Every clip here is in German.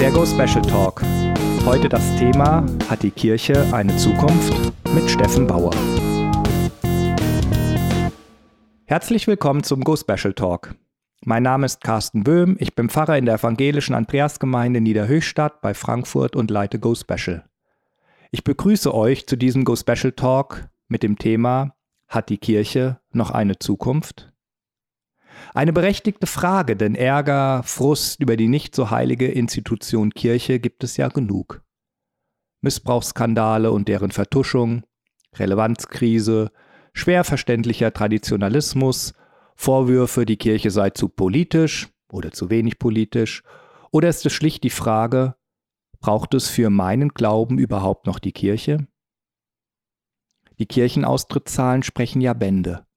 Der Go Special Talk. Heute das Thema Hat die Kirche eine Zukunft? mit Steffen Bauer. Herzlich willkommen zum Go Special Talk. Mein Name ist Carsten Böhm, ich bin Pfarrer in der evangelischen Andreasgemeinde Niederhöchstadt bei Frankfurt und leite Go Special. Ich begrüße euch zu diesem Go Special Talk mit dem Thema Hat die Kirche noch eine Zukunft? Eine berechtigte Frage, denn Ärger, Frust über die nicht so heilige Institution Kirche gibt es ja genug. Missbrauchsskandale und deren Vertuschung, Relevanzkrise, schwer verständlicher Traditionalismus, Vorwürfe, die Kirche sei zu politisch oder zu wenig politisch, oder ist es schlicht die Frage, braucht es für meinen Glauben überhaupt noch die Kirche? Die Kirchenaustrittszahlen sprechen ja Bände.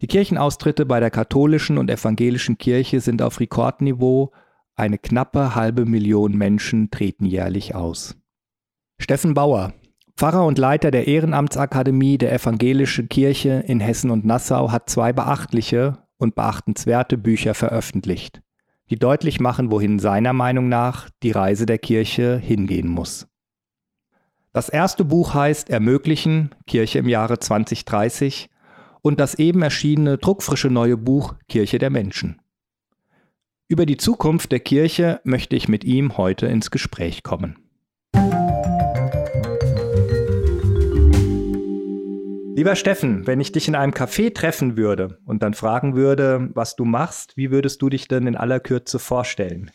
Die Kirchenaustritte bei der katholischen und evangelischen Kirche sind auf Rekordniveau, eine knappe halbe Million Menschen treten jährlich aus. Steffen Bauer, Pfarrer und Leiter der Ehrenamtsakademie der Evangelischen Kirche in Hessen und Nassau, hat zwei beachtliche und beachtenswerte Bücher veröffentlicht, die deutlich machen, wohin seiner Meinung nach die Reise der Kirche hingehen muss. Das erste Buch heißt Ermöglichen Kirche im Jahre 2030 und das eben erschienene druckfrische neue Buch Kirche der Menschen. Über die Zukunft der Kirche möchte ich mit ihm heute ins Gespräch kommen. Lieber Steffen, wenn ich dich in einem Café treffen würde und dann fragen würde, was du machst, wie würdest du dich denn in aller Kürze vorstellen?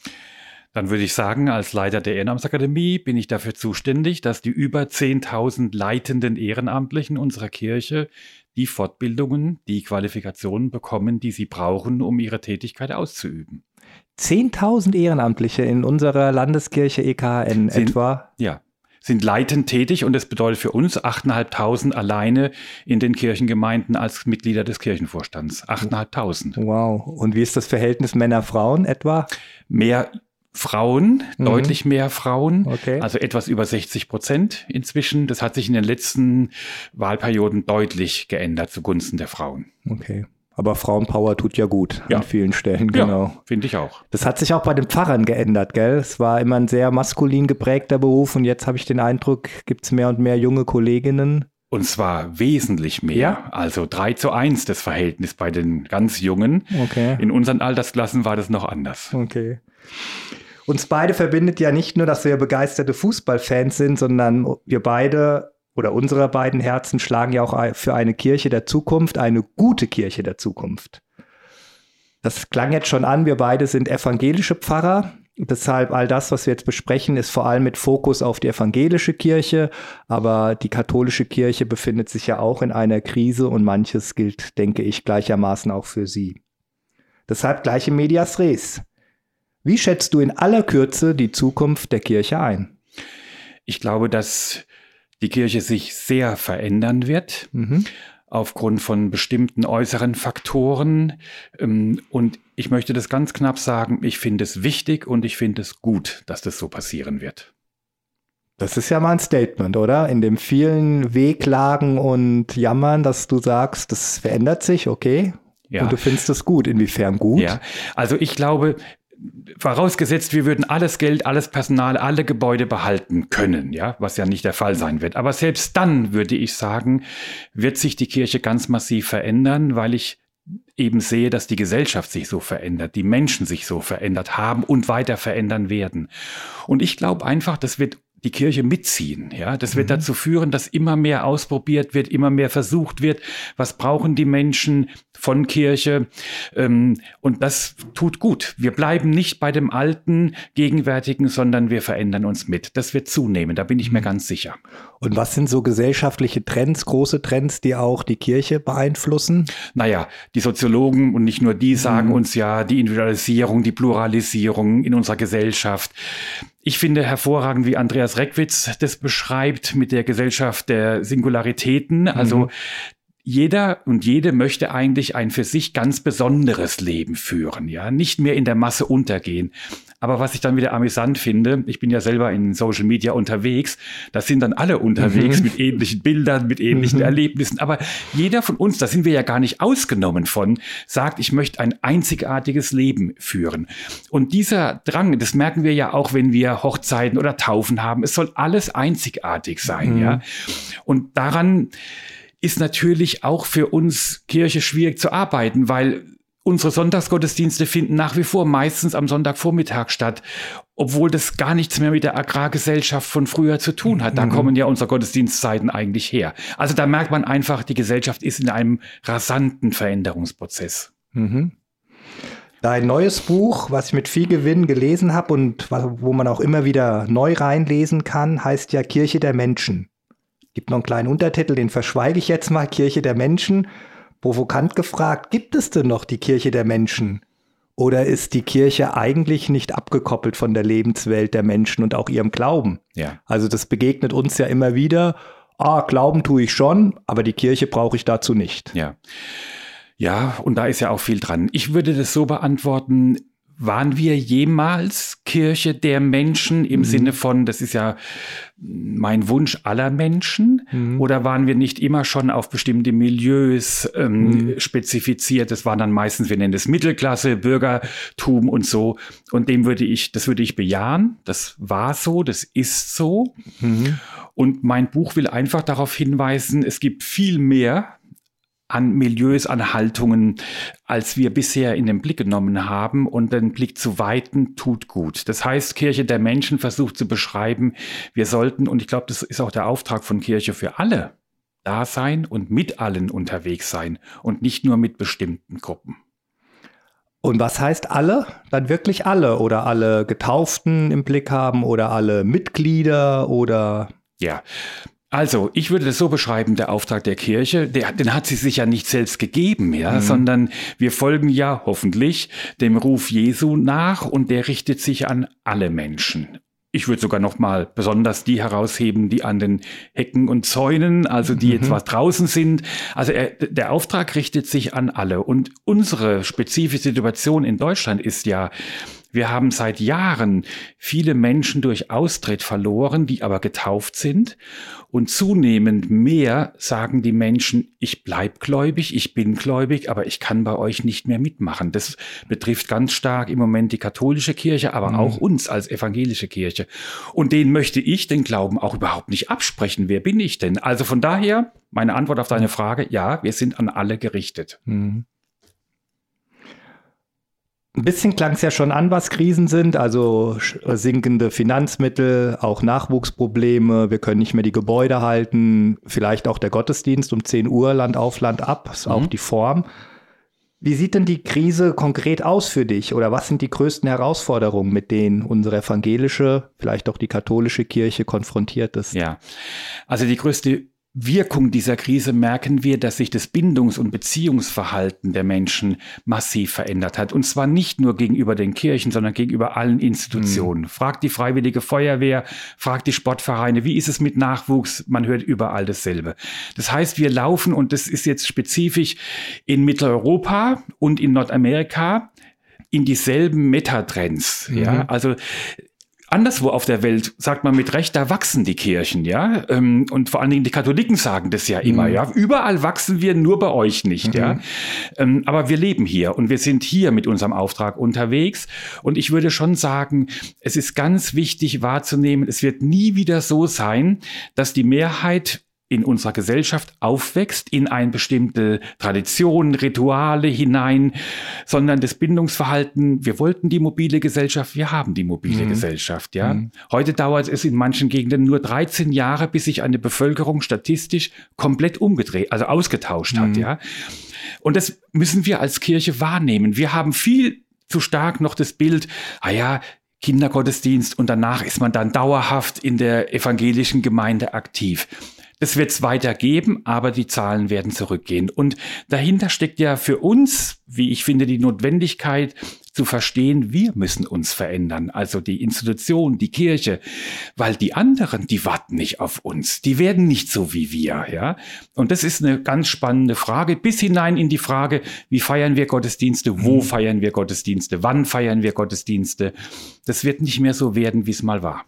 Dann würde ich sagen, als Leiter der Ehrenamtsakademie bin ich dafür zuständig, dass die über 10.000 leitenden Ehrenamtlichen unserer Kirche die Fortbildungen, die Qualifikationen bekommen, die sie brauchen, um ihre Tätigkeit auszuüben. 10.000 Ehrenamtliche in unserer Landeskirche EKN sind, etwa? Ja, sind leitend tätig und das bedeutet für uns 8.500 alleine in den Kirchengemeinden als Mitglieder des Kirchenvorstands. 8.500. Wow. Und wie ist das Verhältnis Männer-Frauen etwa? Mehr Frauen, mhm. deutlich mehr Frauen, okay. also etwas über 60 Prozent inzwischen. Das hat sich in den letzten Wahlperioden deutlich geändert zugunsten der Frauen. Okay. Aber Frauenpower tut ja gut ja. an vielen Stellen, genau. Ja, finde ich auch. Das hat sich auch bei den Pfarrern geändert, gell? Es war immer ein sehr maskulin geprägter Beruf und jetzt habe ich den Eindruck, gibt es mehr und mehr junge Kolleginnen. Und zwar wesentlich mehr. Ja? Also 3 zu 1 das Verhältnis bei den ganz Jungen. Okay. In unseren Altersklassen war das noch anders. Okay. Uns beide verbindet ja nicht nur, dass wir begeisterte Fußballfans sind, sondern wir beide oder unsere beiden Herzen schlagen ja auch für eine Kirche der Zukunft, eine gute Kirche der Zukunft. Das klang jetzt schon an, wir beide sind evangelische Pfarrer. Deshalb all das, was wir jetzt besprechen, ist vor allem mit Fokus auf die evangelische Kirche. Aber die katholische Kirche befindet sich ja auch in einer Krise und manches gilt, denke ich, gleichermaßen auch für sie. Deshalb gleiche Medias Res. Wie schätzt du in aller Kürze die Zukunft der Kirche ein? Ich glaube, dass die Kirche sich sehr verändern wird. Mhm. aufgrund von bestimmten äußeren Faktoren. Ähm, und ich möchte das ganz knapp sagen, ich finde es wichtig und ich finde es gut, dass das so passieren wird. Das ist ja mal ein Statement, oder? In dem vielen Wehklagen und Jammern, dass du sagst, das verändert sich, okay? Ja. Und du findest es gut. Inwiefern gut? Ja, also ich glaube, vorausgesetzt, wir würden alles Geld, alles Personal, alle Gebäude behalten können, ja, was ja nicht der Fall sein wird. Aber selbst dann würde ich sagen, wird sich die Kirche ganz massiv verändern, weil ich eben sehe, dass die Gesellschaft sich so verändert, die Menschen sich so verändert haben und weiter verändern werden. Und ich glaube einfach, das wird die Kirche mitziehen. Ja, das wird mhm. dazu führen, dass immer mehr ausprobiert wird, immer mehr versucht wird. Was brauchen die Menschen von Kirche? Ähm, und das tut gut. Wir bleiben nicht bei dem alten, gegenwärtigen, sondern wir verändern uns mit. Das wird zunehmen. Da bin ich mir mhm. ganz sicher. Und was sind so gesellschaftliche Trends, große Trends, die auch die Kirche beeinflussen? Naja, die Soziologen und nicht nur die sagen mhm. uns ja die Individualisierung, die Pluralisierung in unserer Gesellschaft. Ich finde hervorragend, wie Andreas Reckwitz das beschreibt mit der Gesellschaft der Singularitäten. Also mhm. jeder und jede möchte eigentlich ein für sich ganz besonderes Leben führen, ja, nicht mehr in der Masse untergehen. Aber was ich dann wieder amüsant finde, ich bin ja selber in Social Media unterwegs, da sind dann alle unterwegs mhm. mit ähnlichen Bildern, mit ähnlichen mhm. Erlebnissen. Aber jeder von uns, da sind wir ja gar nicht ausgenommen von, sagt, ich möchte ein einzigartiges Leben führen. Und dieser Drang, das merken wir ja auch, wenn wir Hochzeiten oder Taufen haben, es soll alles einzigartig sein, mhm. ja. Und daran ist natürlich auch für uns Kirche schwierig zu arbeiten, weil unsere Sonntagsgottesdienste finden nach wie vor meistens am Sonntagvormittag statt, obwohl das gar nichts mehr mit der Agrargesellschaft von früher zu tun hat. Da mhm. kommen ja unsere Gottesdienstzeiten eigentlich her. Also da merkt man einfach, die Gesellschaft ist in einem rasanten Veränderungsprozess. Mhm. Dein neues Buch, was ich mit viel Gewinn gelesen habe und wo man auch immer wieder neu reinlesen kann, heißt ja Kirche der Menschen. Gibt noch einen kleinen Untertitel, den verschweige ich jetzt mal, Kirche der Menschen. Provokant gefragt, gibt es denn noch die Kirche der Menschen? Oder ist die Kirche eigentlich nicht abgekoppelt von der Lebenswelt der Menschen und auch ihrem Glauben? Ja. Also das begegnet uns ja immer wieder. Ah, Glauben tue ich schon, aber die Kirche brauche ich dazu nicht. Ja. Ja, und da ist ja auch viel dran. Ich würde das so beantworten, waren wir jemals Kirche der Menschen im mhm. Sinne von, das ist ja mein Wunsch aller Menschen? Mhm. Oder waren wir nicht immer schon auf bestimmte Milieus ähm, mhm. spezifiziert? Das waren dann meistens, wir nennen das Mittelklasse, Bürgertum und so. Und dem würde ich, das würde ich bejahen. Das war so, das ist so. Mhm. Und mein Buch will einfach darauf hinweisen, es gibt viel mehr an Milieus, an Haltungen, als wir bisher in den Blick genommen haben. Und den Blick zu weiten tut gut. Das heißt, Kirche der Menschen versucht zu beschreiben, wir sollten, und ich glaube, das ist auch der Auftrag von Kirche für alle, da sein und mit allen unterwegs sein und nicht nur mit bestimmten Gruppen. Und was heißt alle? Dann wirklich alle oder alle Getauften im Blick haben oder alle Mitglieder oder ja, also, ich würde das so beschreiben, der Auftrag der Kirche, der, den hat sie sich ja nicht selbst gegeben, ja, mhm. sondern wir folgen ja hoffentlich dem Ruf Jesu nach und der richtet sich an alle Menschen. Ich würde sogar noch mal besonders die herausheben, die an den Hecken und Zäunen, also die mhm. jetzt was draußen sind. Also er, der Auftrag richtet sich an alle. Und unsere spezifische Situation in Deutschland ist ja, wir haben seit Jahren viele Menschen durch Austritt verloren, die aber getauft sind. Und zunehmend mehr sagen die Menschen, ich bleib gläubig, ich bin gläubig, aber ich kann bei euch nicht mehr mitmachen. Das betrifft ganz stark im Moment die katholische Kirche, aber mhm. auch uns als evangelische Kirche. Und denen möchte ich den Glauben auch überhaupt nicht absprechen. Wer bin ich denn? Also von daher, meine Antwort auf deine Frage, ja, wir sind an alle gerichtet. Mhm. Ein bisschen klang es ja schon an, was Krisen sind, also sinkende Finanzmittel, auch Nachwuchsprobleme, wir können nicht mehr die Gebäude halten, vielleicht auch der Gottesdienst um 10 Uhr, Land auf, Land ab, ist mhm. auch die Form. Wie sieht denn die Krise konkret aus für dich oder was sind die größten Herausforderungen, mit denen unsere evangelische, vielleicht auch die katholische Kirche konfrontiert ist? Ja, also die größte Wirkung dieser Krise merken wir, dass sich das Bindungs- und Beziehungsverhalten der Menschen massiv verändert hat. Und zwar nicht nur gegenüber den Kirchen, sondern gegenüber allen Institutionen. Mhm. Fragt die Freiwillige Feuerwehr, fragt die Sportvereine, wie ist es mit Nachwuchs? Man hört überall dasselbe. Das heißt, wir laufen, und das ist jetzt spezifisch in Mitteleuropa und in Nordamerika, in dieselben Metatrends. Mhm. Ja, also anderswo auf der Welt sagt man mit Recht, da wachsen die Kirchen, ja. Ähm, und vor allen Dingen die Katholiken sagen das ja immer, mhm. ja. Überall wachsen wir, nur bei euch nicht, mhm. ja. Ähm, aber wir leben hier und wir sind hier mit unserem Auftrag unterwegs. Und ich würde schon sagen, es ist ganz wichtig wahrzunehmen, es wird nie wieder so sein, dass die Mehrheit in unserer Gesellschaft aufwächst, in eine bestimmte Tradition, Rituale hinein, sondern das Bindungsverhalten, wir wollten die mobile Gesellschaft, wir haben die mobile mhm. Gesellschaft, ja. Mhm. Heute dauert es in manchen Gegenden nur 13 Jahre, bis sich eine Bevölkerung statistisch komplett umgedreht, also ausgetauscht mhm. hat, ja. Und das müssen wir als Kirche wahrnehmen. Wir haben viel zu stark noch das Bild, ah ja, Kindergottesdienst und danach ist man dann dauerhaft in der evangelischen Gemeinde aktiv. Das wird es weitergeben, aber die Zahlen werden zurückgehen. Und dahinter steckt ja für uns, wie ich finde, die Notwendigkeit zu verstehen, wir müssen uns verändern. Also die Institution, die Kirche, weil die anderen, die warten nicht auf uns. Die werden nicht so wie wir, ja. Und das ist eine ganz spannende Frage, bis hinein in die Frage, wie feiern wir Gottesdienste, wo mhm. feiern wir Gottesdienste, wann feiern wir Gottesdienste. Das wird nicht mehr so werden, wie es mal war.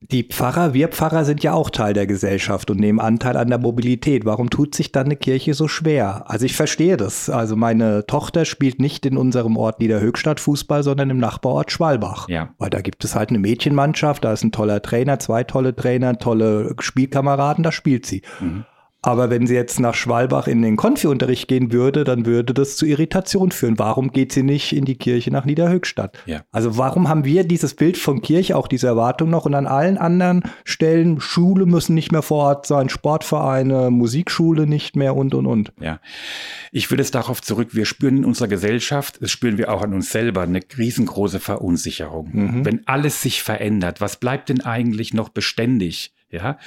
Die Pfarrer, wir Pfarrer sind ja auch Teil der Gesellschaft und nehmen Anteil an der Mobilität. Warum tut sich dann eine Kirche so schwer? Also ich verstehe das. Also meine Tochter spielt nicht in unserem Ort Niederhöchstadt Fußball, sondern im Nachbarort Schwalbach. Ja. Weil da gibt es halt eine Mädchenmannschaft, da ist ein toller Trainer, zwei tolle Trainer, tolle Spielkameraden, da spielt sie. Mhm. Aber wenn sie jetzt nach Schwalbach in den Konfi-Unterricht gehen würde, dann würde das zu Irritation führen. Warum geht sie nicht in die Kirche nach Niederhöchstadt? Ja. Also warum haben wir dieses Bild von Kirche, auch diese Erwartung noch und an allen anderen Stellen, Schule müssen nicht mehr vor Ort sein, Sportvereine, Musikschule nicht mehr und, und, und. Ja. Ich würde es darauf zurück, wir spüren in unserer Gesellschaft, das spüren wir auch an uns selber, eine riesengroße Verunsicherung. Mhm. Wenn alles sich verändert, was bleibt denn eigentlich noch beständig? Ja.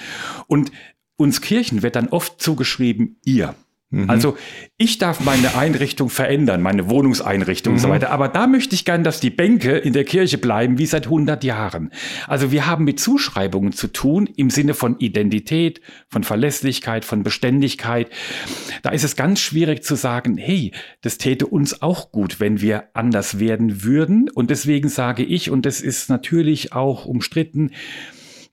Und uns Kirchen wird dann oft zugeschrieben, ihr. Mhm. Also ich darf meine Einrichtung verändern, meine Wohnungseinrichtung mhm. und so mhm. weiter. Aber da möchte ich gern, dass die Bänke in der Kirche bleiben wie seit 100 Jahren. Also wir haben mit Zuschreibungen zu tun im Sinne von Identität, von Verlässlichkeit, von Beständigkeit. Da ist es ganz schwierig zu sagen, hey, das täte uns auch gut, wenn wir anders werden würden. Und deswegen sage ich, und das ist natürlich auch umstritten,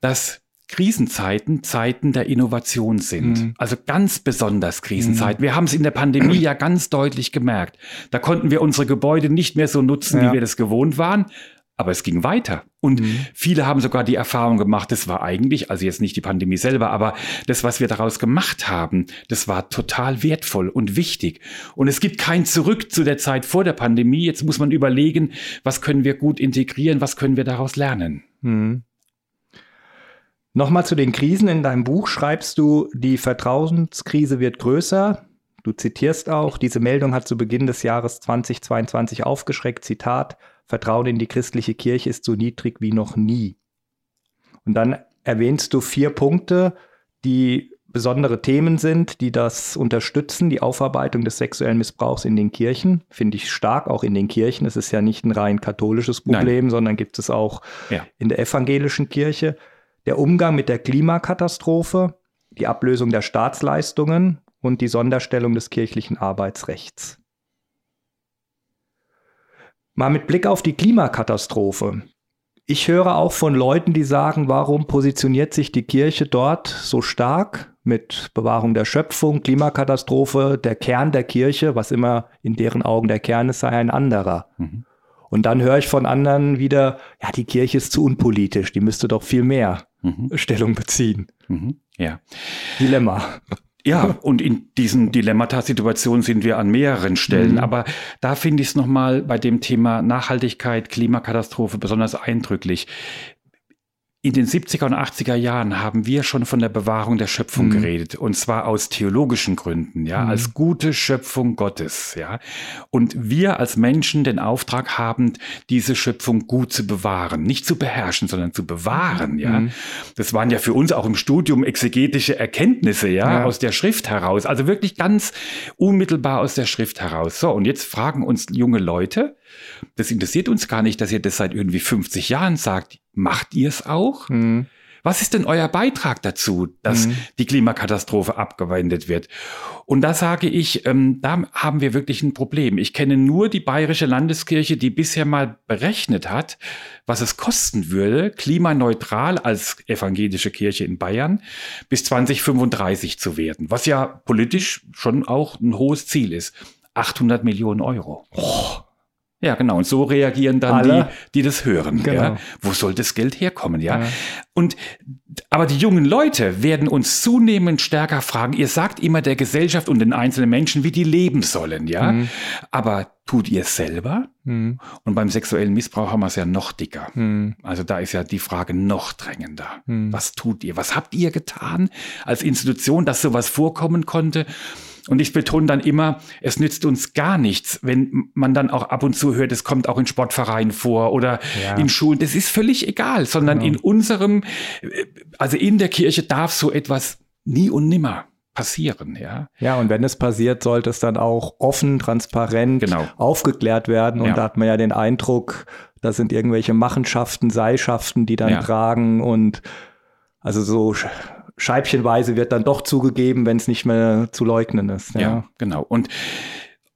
dass Krisenzeiten Zeiten der Innovation sind. Mhm. Also ganz besonders Krisenzeiten. Mhm. Wir haben es in der Pandemie ja ganz deutlich gemerkt. Da konnten wir unsere Gebäude nicht mehr so nutzen, ja. wie wir das gewohnt waren. Aber es ging weiter. Und mhm. viele haben sogar die Erfahrung gemacht, das war eigentlich, also jetzt nicht die Pandemie selber, aber das, was wir daraus gemacht haben, das war total wertvoll und wichtig. Und es gibt kein Zurück zu der Zeit vor der Pandemie. Jetzt muss man überlegen, was können wir gut integrieren, was können wir daraus lernen. Mhm. Nochmal zu den Krisen. In deinem Buch schreibst du, die Vertrauenskrise wird größer. Du zitierst auch, diese Meldung hat zu Beginn des Jahres 2022 aufgeschreckt. Zitat, Vertrauen in die christliche Kirche ist so niedrig wie noch nie. Und dann erwähnst du vier Punkte, die besondere Themen sind, die das unterstützen, die Aufarbeitung des sexuellen Missbrauchs in den Kirchen, finde ich stark, auch in den Kirchen. Es ist ja nicht ein rein katholisches Problem, Nein. sondern gibt es auch ja. in der evangelischen Kirche der Umgang mit der Klimakatastrophe, die Ablösung der Staatsleistungen und die Sonderstellung des kirchlichen Arbeitsrechts. Mal mit Blick auf die Klimakatastrophe. Ich höre auch von Leuten, die sagen, warum positioniert sich die Kirche dort so stark mit Bewahrung der Schöpfung, Klimakatastrophe, der Kern der Kirche, was immer in deren Augen der Kern ist, sei ein anderer. Mhm. Und dann höre ich von anderen wieder, ja, die Kirche ist zu unpolitisch, die müsste doch viel mehr mhm. Stellung beziehen. Mhm. Ja. Dilemma. Ja, und in diesen Dilemmata-Situationen sind wir an mehreren Stellen. Mhm. Aber da finde ich es nochmal bei dem Thema Nachhaltigkeit, Klimakatastrophe besonders eindrücklich. In den 70er und 80er Jahren haben wir schon von der Bewahrung der Schöpfung mhm. geredet und zwar aus theologischen Gründen, ja, mhm. als gute Schöpfung Gottes, ja. Und wir als Menschen den Auftrag haben, diese Schöpfung gut zu bewahren, nicht zu beherrschen, sondern zu bewahren, ja. Mhm. Das waren ja für uns auch im Studium exegetische Erkenntnisse, ja, ja, aus der Schrift heraus, also wirklich ganz unmittelbar aus der Schrift heraus. So, und jetzt fragen uns junge Leute, das interessiert uns gar nicht, dass ihr das seit irgendwie 50 Jahren sagt. Macht ihr es auch? Mhm. Was ist denn euer Beitrag dazu, dass mhm. die Klimakatastrophe abgewendet wird? Und da sage ich, ähm, da haben wir wirklich ein Problem. Ich kenne nur die Bayerische Landeskirche, die bisher mal berechnet hat, was es kosten würde, klimaneutral als evangelische Kirche in Bayern bis 2035 zu werden, was ja politisch schon auch ein hohes Ziel ist. 800 Millionen Euro. Oh. Ja, genau. Und so reagieren dann Alle? die, die das hören. Genau. Ja? Wo soll das Geld herkommen? Ja? ja. Und aber die jungen Leute werden uns zunehmend stärker fragen. Ihr sagt immer der Gesellschaft und den einzelnen Menschen, wie die leben sollen, ja. Mhm. Aber tut ihr es selber? Mhm. Und beim sexuellen Missbrauch haben wir es ja noch dicker. Mhm. Also da ist ja die Frage noch drängender. Mhm. Was tut ihr? Was habt ihr getan als Institution, dass sowas vorkommen konnte? Und ich betone dann immer, es nützt uns gar nichts, wenn man dann auch ab und zu hört, es kommt auch in Sportvereinen vor oder ja. in Schulen. Das ist völlig egal, sondern genau. in unserem, äh, also in der Kirche darf so etwas nie und nimmer passieren, ja. Ja, und wenn es passiert, sollte es dann auch offen, transparent genau. aufgeklärt werden. Und ja. da hat man ja den Eindruck, da sind irgendwelche Machenschaften, Seilschaften, die dann ja. tragen und also so scheibchenweise wird dann doch zugegeben, wenn es nicht mehr zu leugnen ist. Ja. ja, genau. Und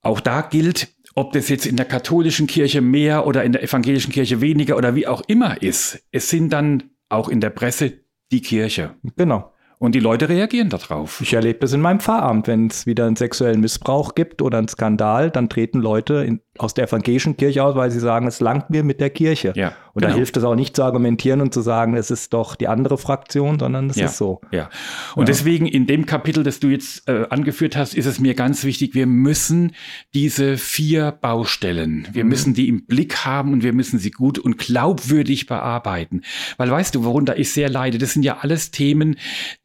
auch da gilt, ob das jetzt in der katholischen Kirche mehr oder in der evangelischen Kirche weniger oder wie auch immer ist, es sind dann auch in der Presse die Kirche. Genau. Und die Leute reagieren darauf. Ich erlebe das in meinem Pfarramt. Wenn es wieder einen sexuellen Missbrauch gibt oder einen Skandal, dann treten Leute in, aus der evangelischen Kirche aus, weil sie sagen, es langt mir mit der Kirche. Ja, und genau. da hilft es auch nicht zu argumentieren und zu sagen, es ist doch die andere Fraktion, sondern es ja, ist so. Ja. Und ja. deswegen in dem Kapitel, das du jetzt äh, angeführt hast, ist es mir ganz wichtig, wir müssen diese vier Baustellen, wir mhm. müssen die im Blick haben und wir müssen sie gut und glaubwürdig bearbeiten. Weil weißt du, worunter ich sehr leide, das sind ja alles Themen,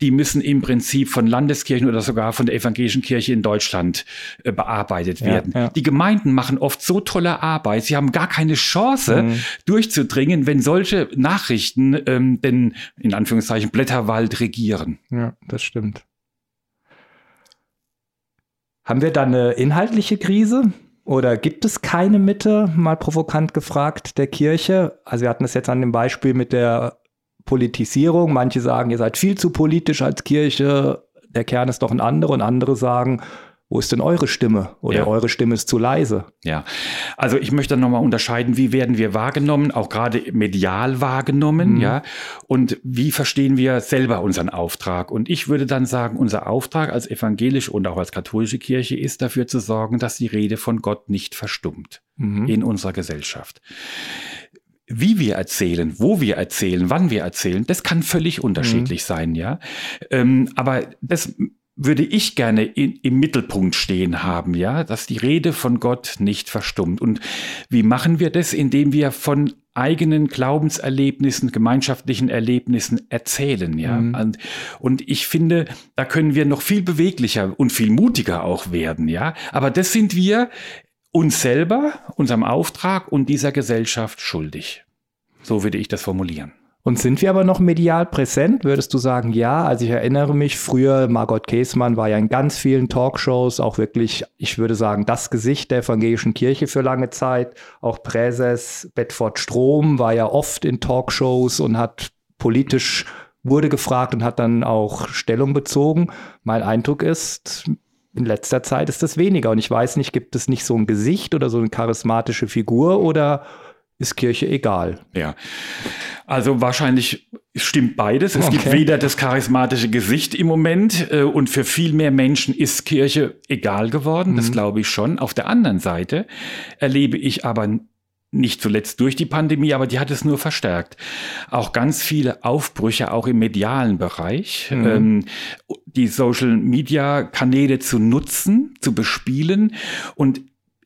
die müssen im Prinzip von Landeskirchen oder sogar von der evangelischen Kirche in Deutschland äh, bearbeitet werden. Die Gemeinden machen oft so tolle Arbeit. Sie haben gar keine Chance mhm. durchzudringen, wenn solche Nachrichten ähm, den, in Anführungszeichen, Blätterwald regieren. Ja, das stimmt. Haben wir da eine inhaltliche Krise? Oder gibt es keine Mitte, mal provokant gefragt, der Kirche? Also wir hatten es jetzt an dem Beispiel mit der Politisierung. Manche sagen, ihr seid viel zu politisch als Kirche. Der Kern ist doch ein anderer. Und andere sagen, wo ist denn eure Stimme? Oder ja. eure Stimme ist zu leise? Ja, also ich möchte nochmal unterscheiden, wie werden wir wahrgenommen, auch gerade medial wahrgenommen, mhm. ja? Und wie verstehen wir selber unseren Auftrag? Und ich würde dann sagen, unser Auftrag als evangelische und auch als katholische Kirche ist dafür zu sorgen, dass die Rede von Gott nicht verstummt mhm. in unserer Gesellschaft wie wir erzählen, wo wir erzählen, wann wir erzählen, das kann völlig unterschiedlich mhm. sein, ja. Ähm, aber das würde ich gerne in, im Mittelpunkt stehen haben, ja, dass die Rede von Gott nicht verstummt. Und wie machen wir das? Indem wir von eigenen Glaubenserlebnissen, gemeinschaftlichen Erlebnissen erzählen, ja. Mhm. Und, und ich finde, da können wir noch viel beweglicher und viel mutiger auch werden, ja. Aber das sind wir uns selber, unserem Auftrag und dieser Gesellschaft schuldig. So würde ich das formulieren. Und sind wir aber noch medial präsent? Würdest du sagen, ja? Also ich erinnere mich früher, Margot Käßmann war ja in ganz vielen Talkshows auch wirklich, ich würde sagen, das Gesicht der evangelischen Kirche für lange Zeit. Auch Präses Bedford Strom war ja oft in Talkshows und hat politisch wurde gefragt und hat dann auch Stellung bezogen. Mein Eindruck ist, in letzter Zeit ist das weniger. Und ich weiß nicht, gibt es nicht so ein Gesicht oder so eine charismatische Figur oder ist Kirche egal. Ja, also wahrscheinlich stimmt beides. Es okay. gibt weder das charismatische Gesicht im Moment äh, und für viel mehr Menschen ist Kirche egal geworden, mhm. das glaube ich schon. Auf der anderen Seite erlebe ich aber nicht zuletzt durch die Pandemie, aber die hat es nur verstärkt. Auch ganz viele Aufbrüche, auch im medialen Bereich, mhm. ähm, die Social-Media-Kanäle zu nutzen, zu bespielen und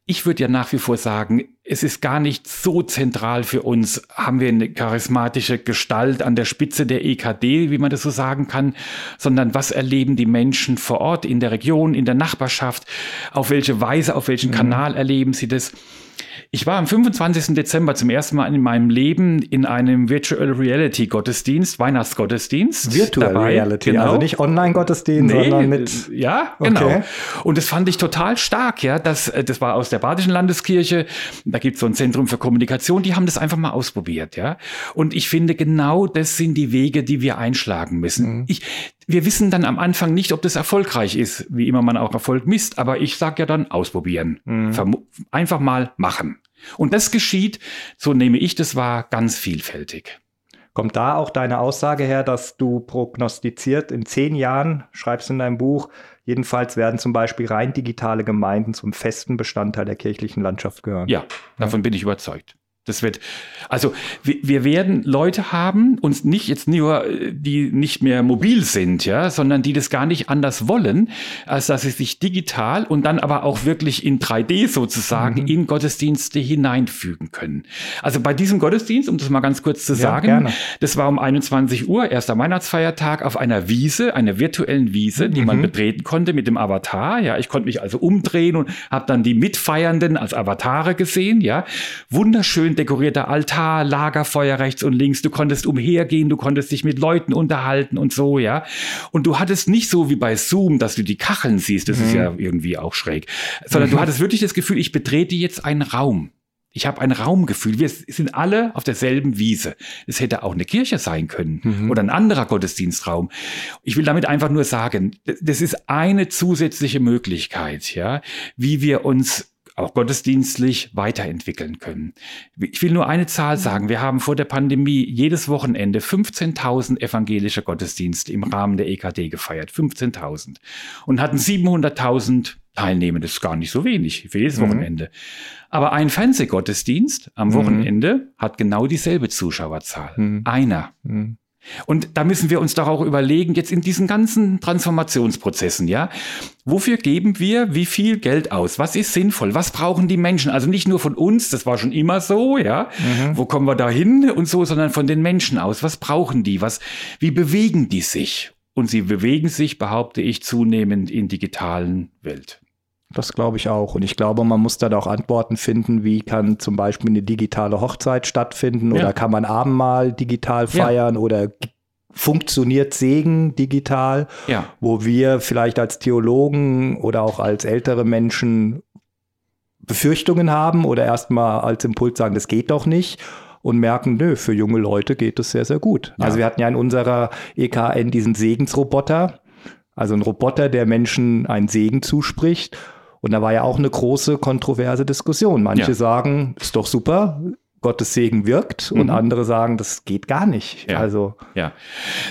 ich würde ja nach wie vor sagen, es ist gar nicht so zentral für uns, haben wir eine charismatische Gestalt an der Spitze der EKD, wie man das so sagen kann, sondern was erleben die Menschen vor Ort, in der Region, in der Nachbarschaft, auf welche Weise, auf welchen mhm. Kanal erleben sie das. Ich war am 25. Dezember zum ersten Mal in meinem Leben in einem Virtual Reality Gottesdienst, Weihnachtsgottesdienst. Virtual dabei. Reality, genau. also nicht Online-Gottesdienst, nee, sondern mit. Ja, genau. Okay. Und das fand ich total stark, ja. Das, äh, das war aus der Badischen Landeskirche. Da gibt es so ein Zentrum für Kommunikation, die haben das einfach mal ausprobiert, ja. Und ich finde, genau das sind die Wege, die wir einschlagen müssen. Mhm. Ich, wir wissen dann am Anfang nicht, ob das erfolgreich ist, wie immer man auch Erfolg misst, aber ich sage ja dann ausprobieren. Mhm. Einfach mal machen. Und das geschieht, so nehme ich das wahr, ganz vielfältig. Kommt da auch deine Aussage her, dass du prognostiziert in zehn Jahren, schreibst in deinem Buch, jedenfalls werden zum Beispiel rein digitale Gemeinden zum festen Bestandteil der kirchlichen Landschaft gehören? Ja, davon ja. bin ich überzeugt. Das wird, also wir, wir werden Leute haben, uns nicht jetzt nur, die nicht mehr mobil sind, ja, sondern die das gar nicht anders wollen, als dass sie sich digital und dann aber auch wirklich in 3D sozusagen mhm. in Gottesdienste hineinfügen können. Also bei diesem Gottesdienst, um das mal ganz kurz zu sagen, gerne. das war um 21 Uhr, erster Weihnachtsfeiertag auf einer Wiese, einer virtuellen Wiese, die mhm. man betreten konnte mit dem Avatar. Ja, ich konnte mich also umdrehen und habe dann die Mitfeiernden als Avatare gesehen. Ja, wunderschön dekorierter Altar, Lagerfeuer rechts und links. Du konntest umhergehen, du konntest dich mit Leuten unterhalten und so, ja. Und du hattest nicht so wie bei Zoom, dass du die Kacheln siehst. Das mhm. ist ja irgendwie auch schräg. Sondern mhm. du hattest wirklich das Gefühl, ich betrete jetzt einen Raum. Ich habe ein Raumgefühl. Wir sind alle auf derselben Wiese. Es hätte auch eine Kirche sein können mhm. oder ein anderer Gottesdienstraum. Ich will damit einfach nur sagen, das ist eine zusätzliche Möglichkeit, ja, wie wir uns auch gottesdienstlich weiterentwickeln können. Ich will nur eine Zahl mhm. sagen. Wir haben vor der Pandemie jedes Wochenende 15.000 evangelische Gottesdienste im Rahmen der EKD gefeiert. 15.000. Und hatten 700.000 Teilnehmende. Das ist gar nicht so wenig für jedes mhm. Wochenende. Aber ein Fernsehgottesdienst am mhm. Wochenende hat genau dieselbe Zuschauerzahl. Mhm. Einer. Und da müssen wir uns doch auch überlegen, jetzt in diesen ganzen Transformationsprozessen, ja, wofür geben wir wie viel Geld aus? Was ist sinnvoll? Was brauchen die Menschen? Also nicht nur von uns, das war schon immer so, ja, mhm. wo kommen wir da hin und so, sondern von den Menschen aus. Was brauchen die? Was, wie bewegen die sich? Und sie bewegen sich, behaupte ich, zunehmend in digitalen Welt. Das glaube ich auch. Und ich glaube, man muss dann auch Antworten finden, wie kann zum Beispiel eine digitale Hochzeit stattfinden ja. oder kann man Abendmahl digital feiern ja. oder funktioniert Segen digital, ja. wo wir vielleicht als Theologen oder auch als ältere Menschen Befürchtungen haben oder erstmal als Impuls sagen, das geht doch nicht und merken, nö, für junge Leute geht es sehr, sehr gut. Ja. Also wir hatten ja in unserer EKN diesen Segensroboter, also ein Roboter, der Menschen einen Segen zuspricht. Und da war ja auch eine große kontroverse Diskussion. Manche ja. sagen, ist doch super, Gottes Segen wirkt und mhm. andere sagen, das geht gar nicht. Ja. Also ja.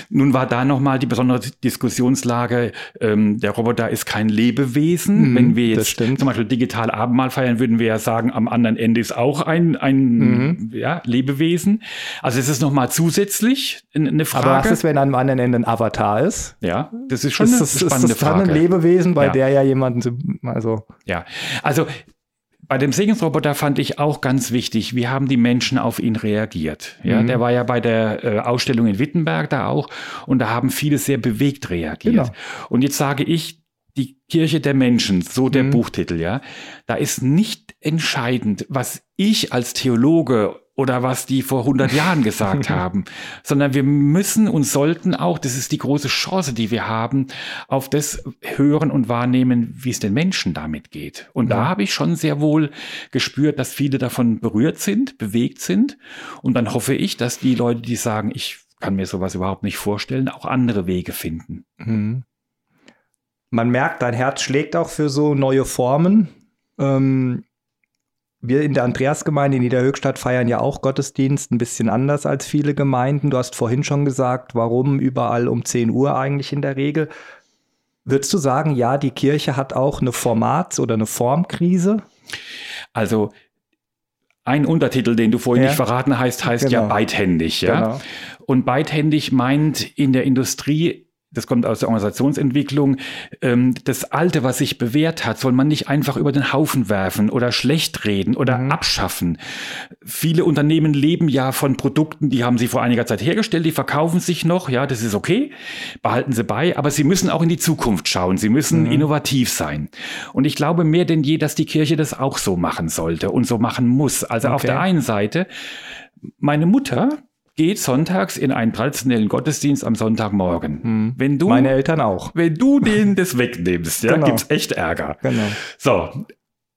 Nun war da noch mal die besondere Diskussionslage: ähm, Der Roboter ist kein Lebewesen. Mhm, Wenn wir jetzt zum Beispiel digital Abendmahl feiern, würden wir ja sagen, am anderen Ende ist auch ein ein mhm. ja, Lebewesen. Also es ist noch mal zusätzlich eine Frage. Aber was ist, wenn am anderen Ende ein Avatar ist? Ja, das ist schon ist das, eine spannende ist das Frage. ein Lebewesen, bei ja. der ja jemanden also ja, also bei dem Segensroboter fand ich auch ganz wichtig, wie haben die Menschen auf ihn reagiert. Ja, mhm. der war ja bei der äh, Ausstellung in Wittenberg da auch und da haben viele sehr bewegt reagiert. Genau. Und jetzt sage ich, die Kirche der Menschen, so der mhm. Buchtitel, ja, da ist nicht entscheidend, was ich als Theologe oder was die vor 100 Jahren gesagt haben, sondern wir müssen und sollten auch, das ist die große Chance, die wir haben, auf das hören und wahrnehmen, wie es den Menschen damit geht. Und ja. da habe ich schon sehr wohl gespürt, dass viele davon berührt sind, bewegt sind. Und dann hoffe ich, dass die Leute, die sagen, ich kann mir sowas überhaupt nicht vorstellen, auch andere Wege finden. Mhm. Man merkt, dein Herz schlägt auch für so neue Formen. Ähm wir in der Andreasgemeinde in Niederhöchstadt feiern ja auch Gottesdienst ein bisschen anders als viele Gemeinden. Du hast vorhin schon gesagt, warum überall um 10 Uhr eigentlich in der Regel. Würdest du sagen, ja, die Kirche hat auch eine Formats- oder eine Formkrise? Also ein Untertitel, den du vorhin ja. nicht verraten hast, heißt genau. ja beidhändig. Ja? Genau. Und beidhändig meint in der Industrie das kommt aus der Organisationsentwicklung, ähm, das Alte, was sich bewährt hat, soll man nicht einfach über den Haufen werfen oder schlecht reden oder mhm. abschaffen. Viele Unternehmen leben ja von Produkten, die haben sie vor einiger Zeit hergestellt, die verkaufen sich noch, ja, das ist okay, behalten sie bei, aber sie müssen auch in die Zukunft schauen, sie müssen mhm. innovativ sein. Und ich glaube mehr denn je, dass die Kirche das auch so machen sollte und so machen muss. Also okay. auf der einen Seite, meine Mutter, geht sonntags in einen traditionellen Gottesdienst am Sonntagmorgen. Hm. Wenn du, Meine Eltern auch. Wenn du denen das wegnimmst, ja, genau. gibt's echt Ärger. Genau. So.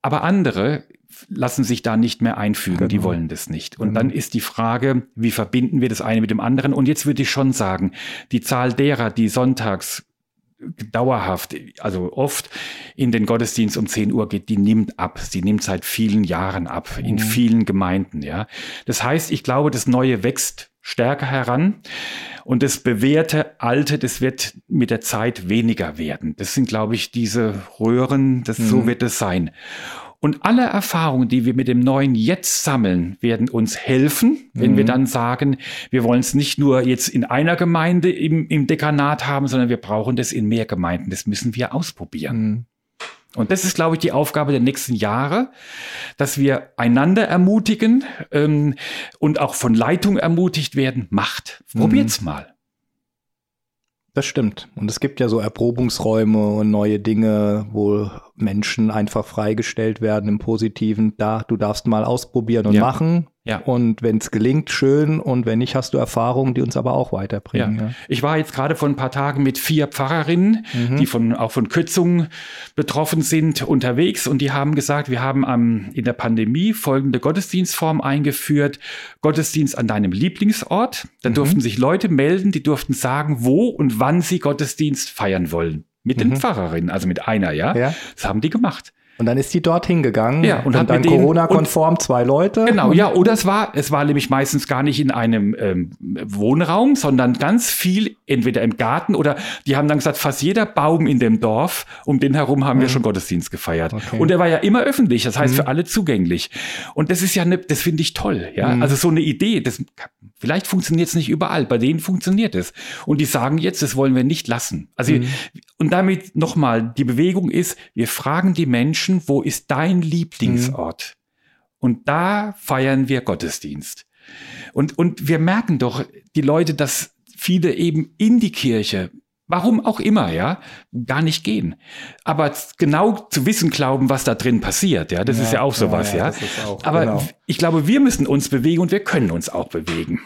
Aber andere lassen sich da nicht mehr einfügen, genau. die wollen das nicht. Und genau. dann ist die Frage, wie verbinden wir das eine mit dem anderen? Und jetzt würde ich schon sagen, die Zahl derer, die sonntags dauerhaft, also oft in den Gottesdienst um 10 Uhr geht, die nimmt ab. Sie nimmt seit vielen Jahren ab, in mhm. vielen Gemeinden, ja. Das heißt, ich glaube, das Neue wächst stärker heran und das bewährte Alte, das wird mit der Zeit weniger werden. Das sind, glaube ich, diese Röhren, das, mhm. so wird es sein. Und alle Erfahrungen, die wir mit dem Neuen jetzt sammeln, werden uns helfen, wenn mhm. wir dann sagen, wir wollen es nicht nur jetzt in einer Gemeinde im, im Dekanat haben, sondern wir brauchen das in mehr Gemeinden. Das müssen wir ausprobieren. Mhm. Und das ist, glaube ich, die Aufgabe der nächsten Jahre, dass wir einander ermutigen ähm, und auch von Leitung ermutigt werden. Macht, probiert's mhm. mal. Das stimmt. Und es gibt ja so Erprobungsräume und neue Dinge, wo Menschen einfach freigestellt werden im Positiven. Da, du darfst mal ausprobieren und ja. machen. Ja. Und wenn es gelingt, schön. Und wenn nicht, hast du Erfahrungen, die uns aber auch weiterbringen. Ja. ja. Ich war jetzt gerade vor ein paar Tagen mit vier Pfarrerinnen, mhm. die von, auch von Kürzungen betroffen sind, unterwegs. Und die haben gesagt, wir haben am, in der Pandemie folgende Gottesdienstform eingeführt. Gottesdienst an deinem Lieblingsort. Dann mhm. durften sich Leute melden, die durften sagen, wo und wann sie Gottesdienst feiern wollen. Mit mhm. den Pfarrerinnen, also mit einer, ja? ja. Das haben die gemacht. Und dann ist die dorthin gegangen. Ja, und, und dann Corona-konform zwei Leute. Genau, ja, oder es war, es war nämlich meistens gar nicht in einem ähm, Wohnraum, sondern ganz viel entweder im Garten oder die haben dann gesagt, fast jeder Baum in dem Dorf, um den herum haben mhm. wir schon Gottesdienst gefeiert. Okay. Und der war ja immer öffentlich, das heißt mhm. für alle zugänglich. Und das ist ja ne, das finde ich toll, ja. Mhm. Also so eine Idee, das vielleicht funktioniert es nicht überall, bei denen funktioniert es. Und die sagen jetzt, das wollen wir nicht lassen. Also mhm. und damit nochmal, die Bewegung ist, wir fragen die Menschen, wo ist dein Lieblingsort? Mhm. Und da feiern wir Gottesdienst. Und, und wir merken doch, die Leute, dass viele eben in die Kirche, warum auch immer, ja, gar nicht gehen. Aber genau zu wissen glauben, was da drin passiert, ja, das ja, ist ja auch sowas, ja. ja. Auch, Aber genau. ich glaube, wir müssen uns bewegen und wir können uns auch bewegen.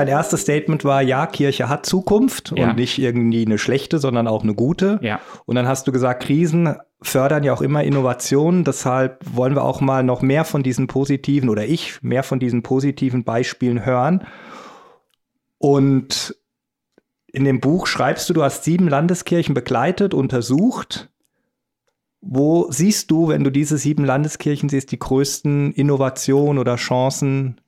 Dein erstes Statement war, ja, Kirche hat Zukunft ja. und nicht irgendwie eine schlechte, sondern auch eine gute. Ja. Und dann hast du gesagt, Krisen fördern ja auch immer Innovationen. Deshalb wollen wir auch mal noch mehr von diesen positiven oder ich mehr von diesen positiven Beispielen hören. Und in dem Buch schreibst du, du hast sieben Landeskirchen begleitet, untersucht. Wo siehst du, wenn du diese sieben Landeskirchen siehst, die größten Innovationen oder Chancen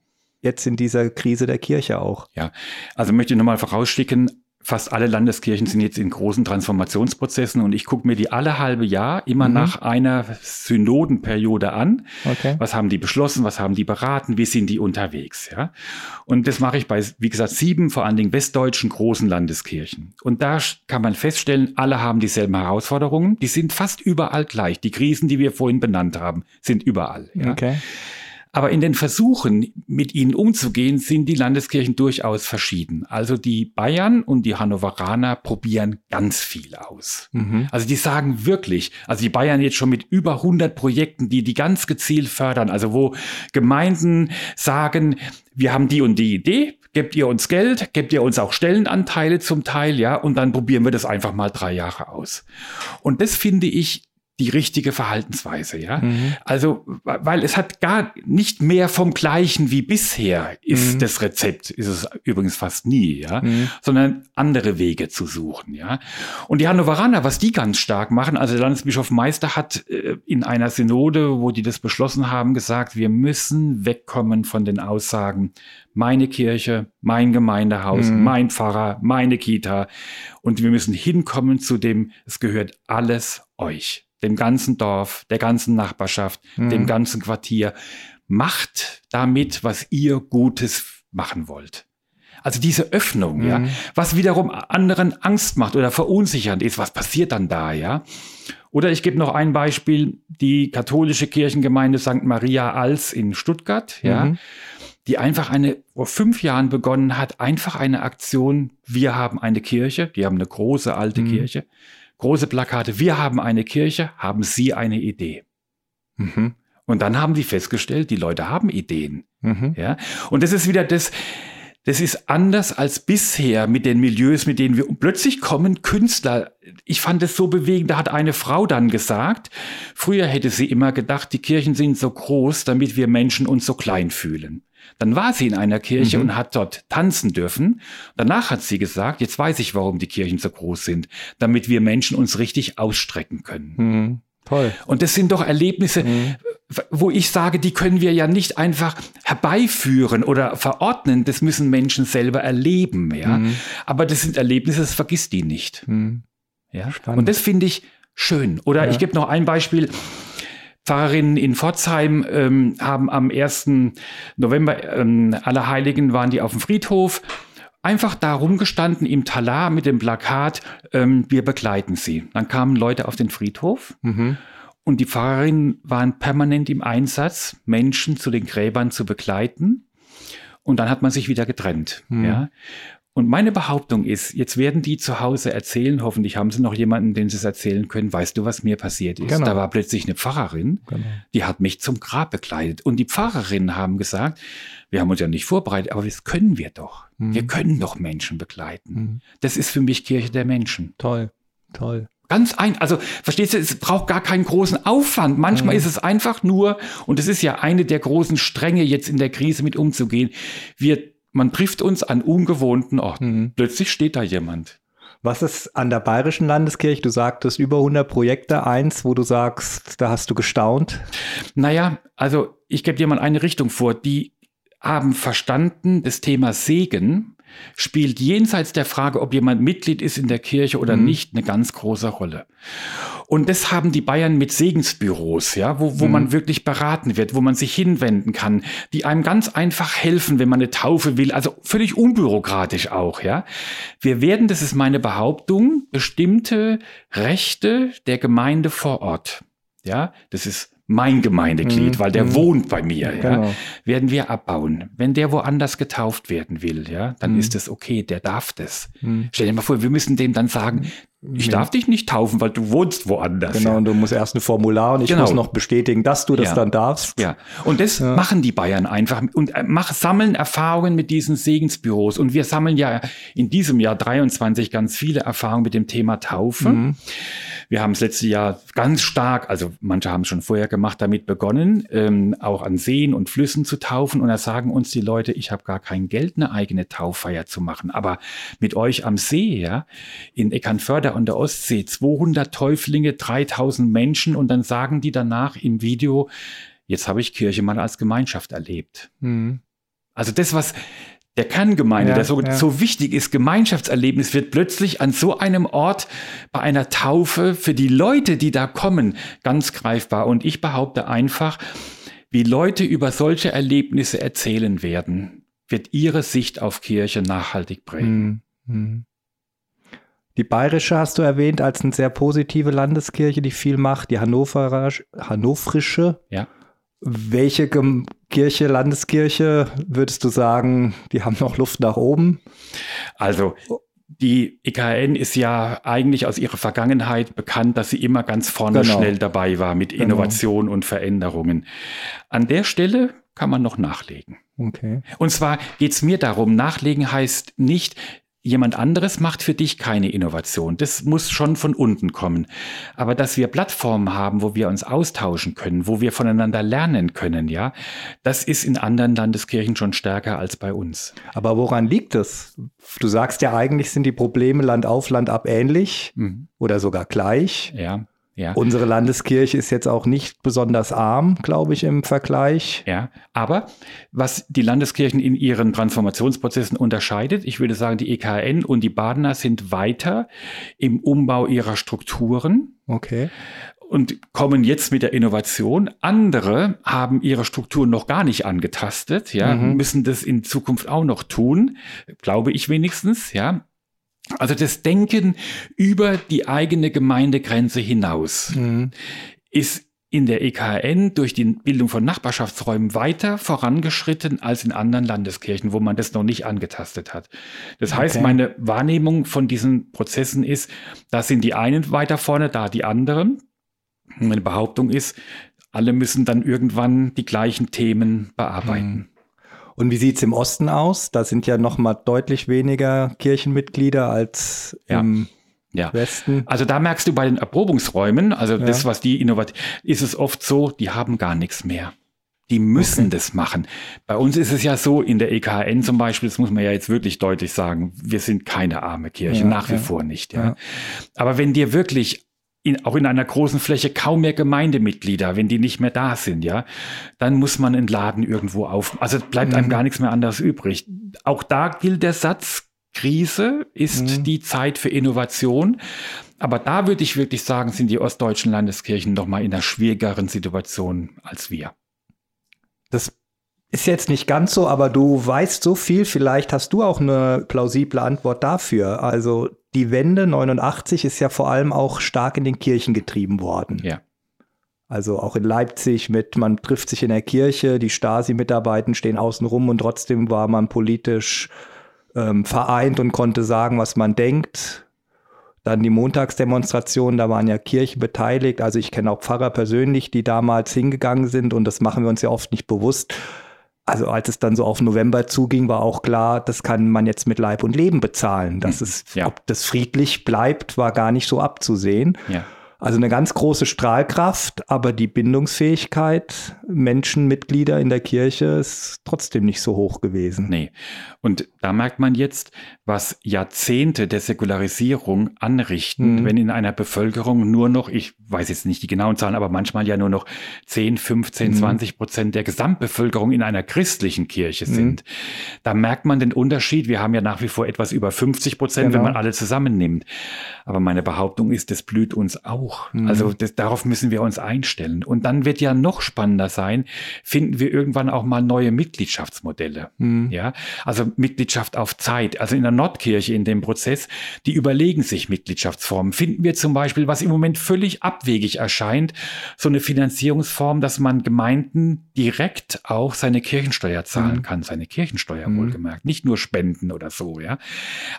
jetzt in dieser Krise der Kirche auch. Ja, also möchte ich nochmal vorausschicken, fast alle Landeskirchen sind jetzt in großen Transformationsprozessen und ich gucke mir die alle halbe Jahr immer mhm. nach einer Synodenperiode an. Okay. Was haben die beschlossen, was haben die beraten, wie sind die unterwegs, ja? Und das mache ich bei, wie gesagt, sieben, vor allen Dingen westdeutschen großen Landeskirchen. Und da kann man feststellen, alle haben dieselben Herausforderungen. Die sind fast überall gleich. Die Krisen, die wir vorhin benannt haben, sind überall. Ja? Okay. Aber in den Versuchen, mit ihnen umzugehen, sind die Landeskirchen durchaus verschieden. Also die Bayern und die Hannoveraner probieren ganz viel aus. Mhm. Also die sagen wirklich, also die Bayern jetzt schon mit über 100 Projekten, die die ganz gezielt fördern, also wo Gemeinden sagen, wir haben die und die Idee, gebt ihr uns Geld, gebt ihr uns auch Stellenanteile zum Teil, ja, und dann probieren wir das einfach mal drei Jahre aus. Und das finde ich die richtige Verhaltensweise, ja. Mhm. Also, weil es hat gar nicht mehr vom Gleichen wie bisher ist mhm. das Rezept, ist es übrigens fast nie, ja, mhm. sondern andere Wege zu suchen, ja. Und die Hannoveraner, was die ganz stark machen, also der Landesbischof Meister hat äh, in einer Synode, wo die das beschlossen haben, gesagt, wir müssen wegkommen von den Aussagen, meine Kirche, mein Gemeindehaus, mhm. mein Pfarrer, meine Kita. Und wir müssen hinkommen zu dem, es gehört alles euch dem ganzen Dorf, der ganzen Nachbarschaft, mhm. dem ganzen Quartier. Macht damit, was ihr Gutes machen wollt. Also diese Öffnung, mhm. ja, was wiederum anderen Angst macht oder verunsichernd ist, was passiert dann da, ja? Oder ich gebe noch ein Beispiel, die katholische Kirchengemeinde St. Maria Als in Stuttgart, ja, mhm. die einfach eine, vor fünf Jahren begonnen hat, einfach eine Aktion, wir haben eine Kirche, die haben eine große alte mhm. Kirche, große Plakate, wir haben eine Kirche, haben Sie eine Idee? Mhm. Und dann haben die festgestellt, die Leute haben Ideen. Mhm. Ja? Und das ist wieder das, das ist anders als bisher mit den Milieus, mit denen wir plötzlich kommen Künstler. Ich fand es so bewegend, da hat eine Frau dann gesagt, früher hätte sie immer gedacht, die Kirchen sind so groß, damit wir Menschen uns so klein fühlen. Dann war sie in einer Kirche mhm. und hat dort tanzen dürfen. Danach hat sie gesagt, jetzt weiß ich, warum die Kirchen so groß sind, damit wir Menschen uns richtig ausstrecken können. Mhm. Toll. Und das sind doch Erlebnisse, mhm. wo ich sage, die können wir ja nicht einfach herbeiführen oder verordnen. Das müssen Menschen selber erleben, ja. Mhm. Aber das sind Erlebnisse, das vergisst die nicht. Mhm. Ja? Und das finde ich schön. Oder ja. ich gebe noch ein Beispiel. Pfarrerinnen in Pforzheim ähm, haben am 1. November ähm, Allerheiligen waren die auf dem Friedhof einfach da rumgestanden im Talar mit dem Plakat, ähm, wir begleiten sie. Dann kamen Leute auf den Friedhof mhm. und die Pfarrerinnen waren permanent im Einsatz, Menschen zu den Gräbern zu begleiten. Und dann hat man sich wieder getrennt. Mhm. Ja. Und meine Behauptung ist, jetzt werden die zu Hause erzählen, hoffentlich haben sie noch jemanden, den sie es erzählen können, weißt du, was mir passiert ist? Genau. Da war plötzlich eine Pfarrerin, genau. die hat mich zum Grab bekleidet. Und die Pfarrerinnen haben gesagt, wir haben uns ja nicht vorbereitet, aber das können wir doch. Mhm. Wir können doch Menschen begleiten. Mhm. Das ist für mich Kirche der Menschen. Toll, toll. Ganz ein, also verstehst du, es braucht gar keinen großen Aufwand. Manchmal mhm. ist es einfach nur, und es ist ja eine der großen Stränge, jetzt in der Krise mit umzugehen. Wir man trifft uns an ungewohnten Orten. Mhm. Plötzlich steht da jemand. Was ist an der Bayerischen Landeskirche? Du sagtest über 100 Projekte. Eins, wo du sagst, da hast du gestaunt. Naja, also ich gebe dir mal eine Richtung vor. Die haben verstanden, das Thema Segen spielt jenseits der Frage, ob jemand Mitglied ist in der Kirche oder mhm. nicht, eine ganz große Rolle. Und das haben die Bayern mit Segensbüros, ja, wo, wo mhm. man wirklich beraten wird, wo man sich hinwenden kann, die einem ganz einfach helfen, wenn man eine Taufe will, also völlig unbürokratisch auch, ja. Wir werden, das ist meine Behauptung, bestimmte Rechte der Gemeinde vor Ort, ja, das ist mein Gemeindeglied, mhm. weil der mhm. wohnt bei mir, genau. ja, werden wir abbauen. Wenn der woanders getauft werden will, ja, dann mhm. ist es okay, der darf das. Mhm. Stell dir mal vor, wir müssen dem dann sagen, ich darf dich nicht taufen, weil du wohnst woanders. Genau, ja. und du musst erst ein Formular und ich genau. muss noch bestätigen, dass du das ja. dann darfst. Ja, und das ja. machen die Bayern einfach und äh, mach, sammeln Erfahrungen mit diesen Segensbüros. Und wir sammeln ja in diesem Jahr 23 ganz viele Erfahrungen mit dem Thema Taufe. Mhm. Wir haben das letzte Jahr ganz stark, also manche haben es schon vorher gemacht, damit begonnen, ähm, auch an Seen und Flüssen zu taufen. Und da sagen uns die Leute, ich habe gar kein Geld, eine eigene Tauffeier zu machen. Aber mit euch am See, ja, in Eckernförde an der Ostsee, 200 Täuflinge, 3000 Menschen und dann sagen die danach im Video, jetzt habe ich Kirche mal als Gemeinschaft erlebt. Mhm. Also das, was der Kerngemeinde, ja, der so, ja. so wichtig ist, Gemeinschaftserlebnis wird plötzlich an so einem Ort bei einer Taufe für die Leute, die da kommen, ganz greifbar. Und ich behaupte einfach, wie Leute über solche Erlebnisse erzählen werden, wird ihre Sicht auf Kirche nachhaltig prägen. Mhm. Die bayerische hast du erwähnt als eine sehr positive Landeskirche, die viel macht, die Hannover, hannovrische. Ja. Welche Kirche, Landeskirche, würdest du sagen, die haben noch Luft nach oben? Also die EKN ist ja eigentlich aus ihrer Vergangenheit bekannt, dass sie immer ganz vorne genau. schnell dabei war mit genau. Innovation genau. und Veränderungen. An der Stelle kann man noch nachlegen. Okay. Und zwar geht es mir darum, nachlegen heißt nicht, Jemand anderes macht für dich keine Innovation. Das muss schon von unten kommen. Aber dass wir Plattformen haben, wo wir uns austauschen können, wo wir voneinander lernen können, ja, das ist in anderen Landeskirchen schon stärker als bei uns. Aber woran liegt es? Du sagst ja eigentlich sind die Probleme Land auf Land ab ähnlich mhm. oder sogar gleich. Ja. Ja. Unsere Landeskirche ist jetzt auch nicht besonders arm, glaube ich, im Vergleich. Ja, aber was die Landeskirchen in ihren Transformationsprozessen unterscheidet, ich würde sagen, die EKN und die Badener sind weiter im Umbau ihrer Strukturen. Okay. Und kommen jetzt mit der Innovation. Andere haben ihre Strukturen noch gar nicht angetastet, ja, mhm. müssen das in Zukunft auch noch tun, glaube ich wenigstens, ja. Also das Denken über die eigene Gemeindegrenze hinaus mhm. ist in der EKN durch die Bildung von Nachbarschaftsräumen weiter vorangeschritten als in anderen Landeskirchen, wo man das noch nicht angetastet hat. Das heißt, okay. meine Wahrnehmung von diesen Prozessen ist, da sind die einen weiter vorne, da die anderen. Meine Behauptung ist, alle müssen dann irgendwann die gleichen Themen bearbeiten. Mhm. Und wie sieht es im Osten aus? Da sind ja noch mal deutlich weniger Kirchenmitglieder als ja. im ja. Westen. Also da merkst du bei den Erprobungsräumen, also ja. das, was die innovativ, ist es oft so, die haben gar nichts mehr. Die müssen okay. das machen. Bei uns ist es ja so, in der EKN zum Beispiel, das muss man ja jetzt wirklich deutlich sagen, wir sind keine arme Kirche, ja, nach wie vor nicht. Ja. Aber wenn dir wirklich in, auch in einer großen Fläche kaum mehr Gemeindemitglieder, wenn die nicht mehr da sind, ja, dann muss man einen Laden irgendwo auf. Also bleibt einem mhm. gar nichts mehr anderes übrig. Auch da gilt der Satz, Krise ist mhm. die Zeit für Innovation. Aber da würde ich wirklich sagen, sind die ostdeutschen Landeskirchen noch mal in einer schwierigeren Situation als wir. Das ist jetzt nicht ganz so, aber du weißt so viel, vielleicht hast du auch eine plausible Antwort dafür. Also die Wende 89 ist ja vor allem auch stark in den Kirchen getrieben worden. Ja. Also auch in Leipzig mit, man trifft sich in der Kirche, die Stasi-Mitarbeiter stehen außen rum und trotzdem war man politisch ähm, vereint und konnte sagen, was man denkt. Dann die Montagsdemonstration, da waren ja Kirchen beteiligt. Also ich kenne auch Pfarrer persönlich, die damals hingegangen sind und das machen wir uns ja oft nicht bewusst. Also als es dann so auf November zuging, war auch klar, das kann man jetzt mit Leib und Leben bezahlen. Das hm, ist, ja. ob das friedlich bleibt, war gar nicht so abzusehen. Ja. Also eine ganz große Strahlkraft, aber die Bindungsfähigkeit Menschenmitglieder in der Kirche ist trotzdem nicht so hoch gewesen. Nee. Und da merkt man jetzt, was Jahrzehnte der Säkularisierung anrichten, mhm. wenn in einer Bevölkerung nur noch, ich weiß jetzt nicht die genauen Zahlen, aber manchmal ja nur noch 10, 15, mhm. 20 Prozent der Gesamtbevölkerung in einer christlichen Kirche mhm. sind. Da merkt man den Unterschied. Wir haben ja nach wie vor etwas über 50 Prozent, genau. wenn man alle zusammennimmt. Aber meine Behauptung ist, das blüht uns auch. Mhm. Also das, darauf müssen wir uns einstellen. Und dann wird ja noch spannender sein, finden wir irgendwann auch mal neue Mitgliedschaftsmodelle. Mhm. Ja, also Mitgliedschaft auf Zeit. Also in der Nordkirche in dem Prozess, die überlegen sich Mitgliedschaftsformen. Finden wir zum Beispiel, was im Moment völlig abwegig erscheint, so eine Finanzierungsform, dass man Gemeinden direkt auch seine Kirchensteuer zahlen mhm. kann, seine Kirchensteuer mhm. wohlgemerkt, nicht nur Spenden oder so. Ja,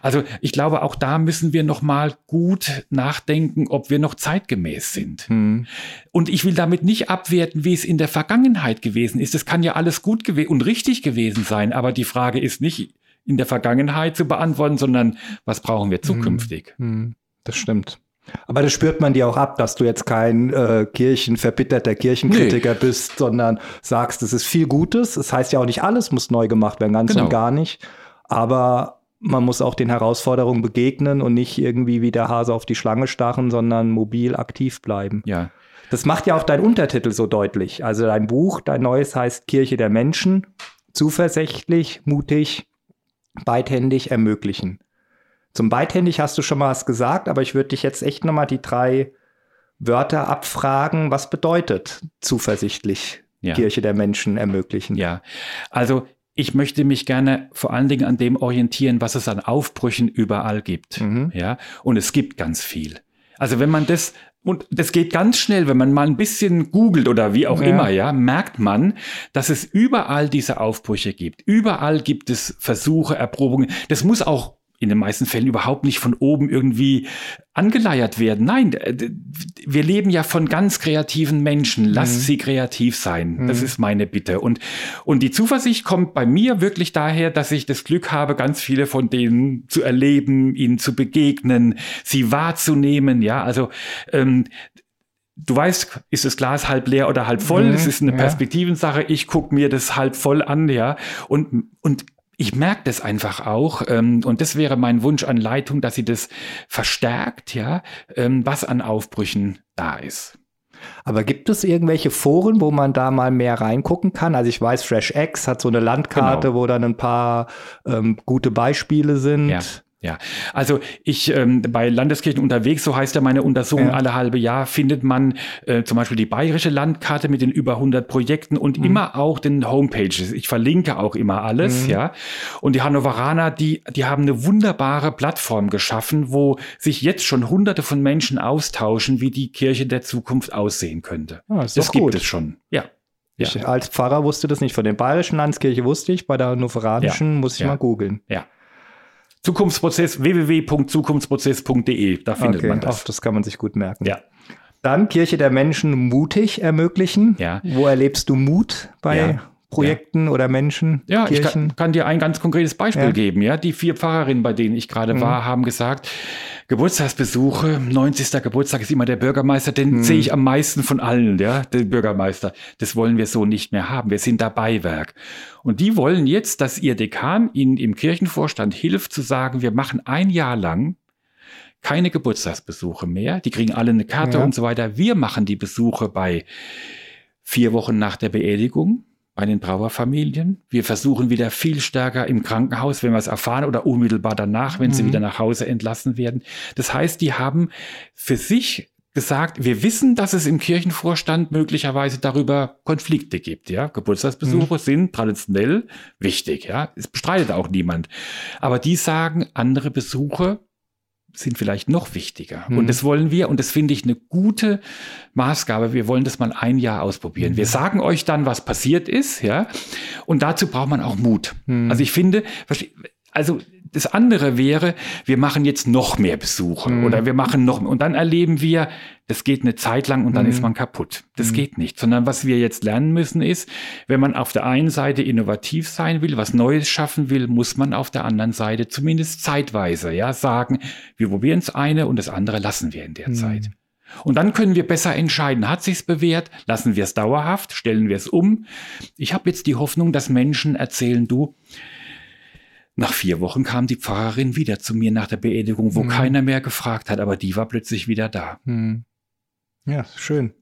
also ich glaube, auch da müssen wir noch mal gut nachdenken, ob wir noch zeitgemäß sind. Mhm. Und ich will damit nicht abwerten, wie es in der Vergangenheit gewesen ist. Es kann ja alles gut und richtig gewesen sein, aber die Frage ist nicht, in der Vergangenheit zu beantworten, sondern was brauchen wir zukünftig. Hm, das stimmt. Aber das spürt man dir auch ab, dass du jetzt kein äh, Kirchenverbitterter Kirchenkritiker nee. bist, sondern sagst, es ist viel Gutes. Es das heißt ja auch nicht alles muss neu gemacht werden, ganz genau. und gar nicht. Aber man muss auch den Herausforderungen begegnen und nicht irgendwie wie der Hase auf die Schlange starren, sondern mobil aktiv bleiben. Ja. Das macht ja auch dein Untertitel so deutlich. Also dein Buch, dein neues heißt Kirche der Menschen, zuversichtlich, mutig, beidhändig ermöglichen. Zum beidhändig hast du schon mal was gesagt, aber ich würde dich jetzt echt nochmal die drei Wörter abfragen. Was bedeutet zuversichtlich ja. Kirche der Menschen ermöglichen? Ja, also ich möchte mich gerne vor allen Dingen an dem orientieren, was es an Aufbrüchen überall gibt. Mhm. Ja, und es gibt ganz viel. Also wenn man das und das geht ganz schnell, wenn man mal ein bisschen googelt oder wie auch ja. immer, ja, merkt man, dass es überall diese Aufbrüche gibt. Überall gibt es Versuche, Erprobungen. Das muss auch in den meisten Fällen überhaupt nicht von oben irgendwie angeleiert werden. Nein, wir leben ja von ganz kreativen Menschen. Lasst mhm. sie kreativ sein. Mhm. Das ist meine Bitte. Und, und die Zuversicht kommt bei mir wirklich daher, dass ich das Glück habe, ganz viele von denen zu erleben, ihnen zu begegnen, sie wahrzunehmen. Ja, also, ähm, Du weißt, ist das Glas halb leer oder halb voll? Mhm, ist eine Perspektivensache. Ich gucke mir das halb voll an, ja. Und, und ich merke das einfach auch ähm, und das wäre mein Wunsch an Leitung, dass sie das verstärkt, ja, ähm, was an Aufbrüchen da ist. Aber gibt es irgendwelche Foren, wo man da mal mehr reingucken kann? Also ich weiß, FreshX hat so eine Landkarte, genau. wo dann ein paar ähm, gute Beispiele sind. Ja. Ja, also ich ähm, bei Landeskirchen unterwegs, so heißt ja meine Untersuchung, ja. alle halbe Jahr findet man äh, zum Beispiel die bayerische Landkarte mit den über 100 Projekten und mhm. immer auch den Homepages. Ich verlinke auch immer alles, mhm. ja. Und die Hannoveraner, die, die haben eine wunderbare Plattform geschaffen, wo sich jetzt schon hunderte von Menschen austauschen, wie die Kirche der Zukunft aussehen könnte. Ah, das gibt gut. es schon, ja. Ich ja. als Pfarrer wusste das nicht. Von der bayerischen Landeskirche wusste ich, bei der hannoveranischen ja. muss ich ja. mal googeln. Ja. Zukunftsprozess www.zukunftsprozess.de, da findet okay, man das. Ach, das kann man sich gut merken. Ja. Dann Kirche der Menschen mutig ermöglichen. Ja. Wo erlebst du Mut bei ja. Projekten ja. oder Menschen? Ja, Kirchen? ich kann, kann, dir ein ganz konkretes Beispiel ja. geben. Ja, die vier Pfarrerinnen, bei denen ich gerade mhm. war, haben gesagt, Geburtstagsbesuche, 90. Geburtstag ist immer der Bürgermeister, den hm. sehe ich am meisten von allen, ja, den Bürgermeister. Das wollen wir so nicht mehr haben. Wir sind da Beiwerk. Und die wollen jetzt, dass ihr Dekan ihnen im Kirchenvorstand hilft zu sagen, wir machen ein Jahr lang keine Geburtstagsbesuche mehr. Die kriegen alle eine Karte ja. und so weiter. Wir machen die Besuche bei vier Wochen nach der Beerdigung bei den Trauerfamilien. Wir versuchen wieder viel stärker im Krankenhaus, wenn wir es erfahren, oder unmittelbar danach, wenn mhm. sie wieder nach Hause entlassen werden. Das heißt, die haben für sich gesagt, wir wissen, dass es im Kirchenvorstand möglicherweise darüber Konflikte gibt. Ja, Geburtstagsbesuche mhm. sind traditionell wichtig. Ja, es bestreitet auch niemand. Aber die sagen, andere Besuche sind vielleicht noch wichtiger. Mhm. Und das wollen wir, und das finde ich eine gute Maßgabe. Wir wollen das mal ein Jahr ausprobieren. Mhm. Wir sagen euch dann, was passiert ist, ja. Und dazu braucht man auch Mut. Mhm. Also ich finde, also das andere wäre, wir machen jetzt noch mehr Besuche mhm. oder wir machen noch, und dann erleben wir, das geht eine Zeit lang und dann mhm. ist man kaputt. Das mhm. geht nicht. Sondern was wir jetzt lernen müssen ist, wenn man auf der einen Seite innovativ sein will, was Neues schaffen will, muss man auf der anderen Seite zumindest zeitweise, ja, sagen, wir probieren es eine und das andere lassen wir in der mhm. Zeit. Und dann können wir besser entscheiden, hat sich's bewährt, lassen wir es dauerhaft, stellen wir es um. Ich habe jetzt die Hoffnung, dass Menschen erzählen, du, nach vier Wochen kam die Pfarrerin wieder zu mir nach der Beerdigung, wo mhm. keiner mehr gefragt hat, aber die war plötzlich wieder da. Mhm. Ja, schön.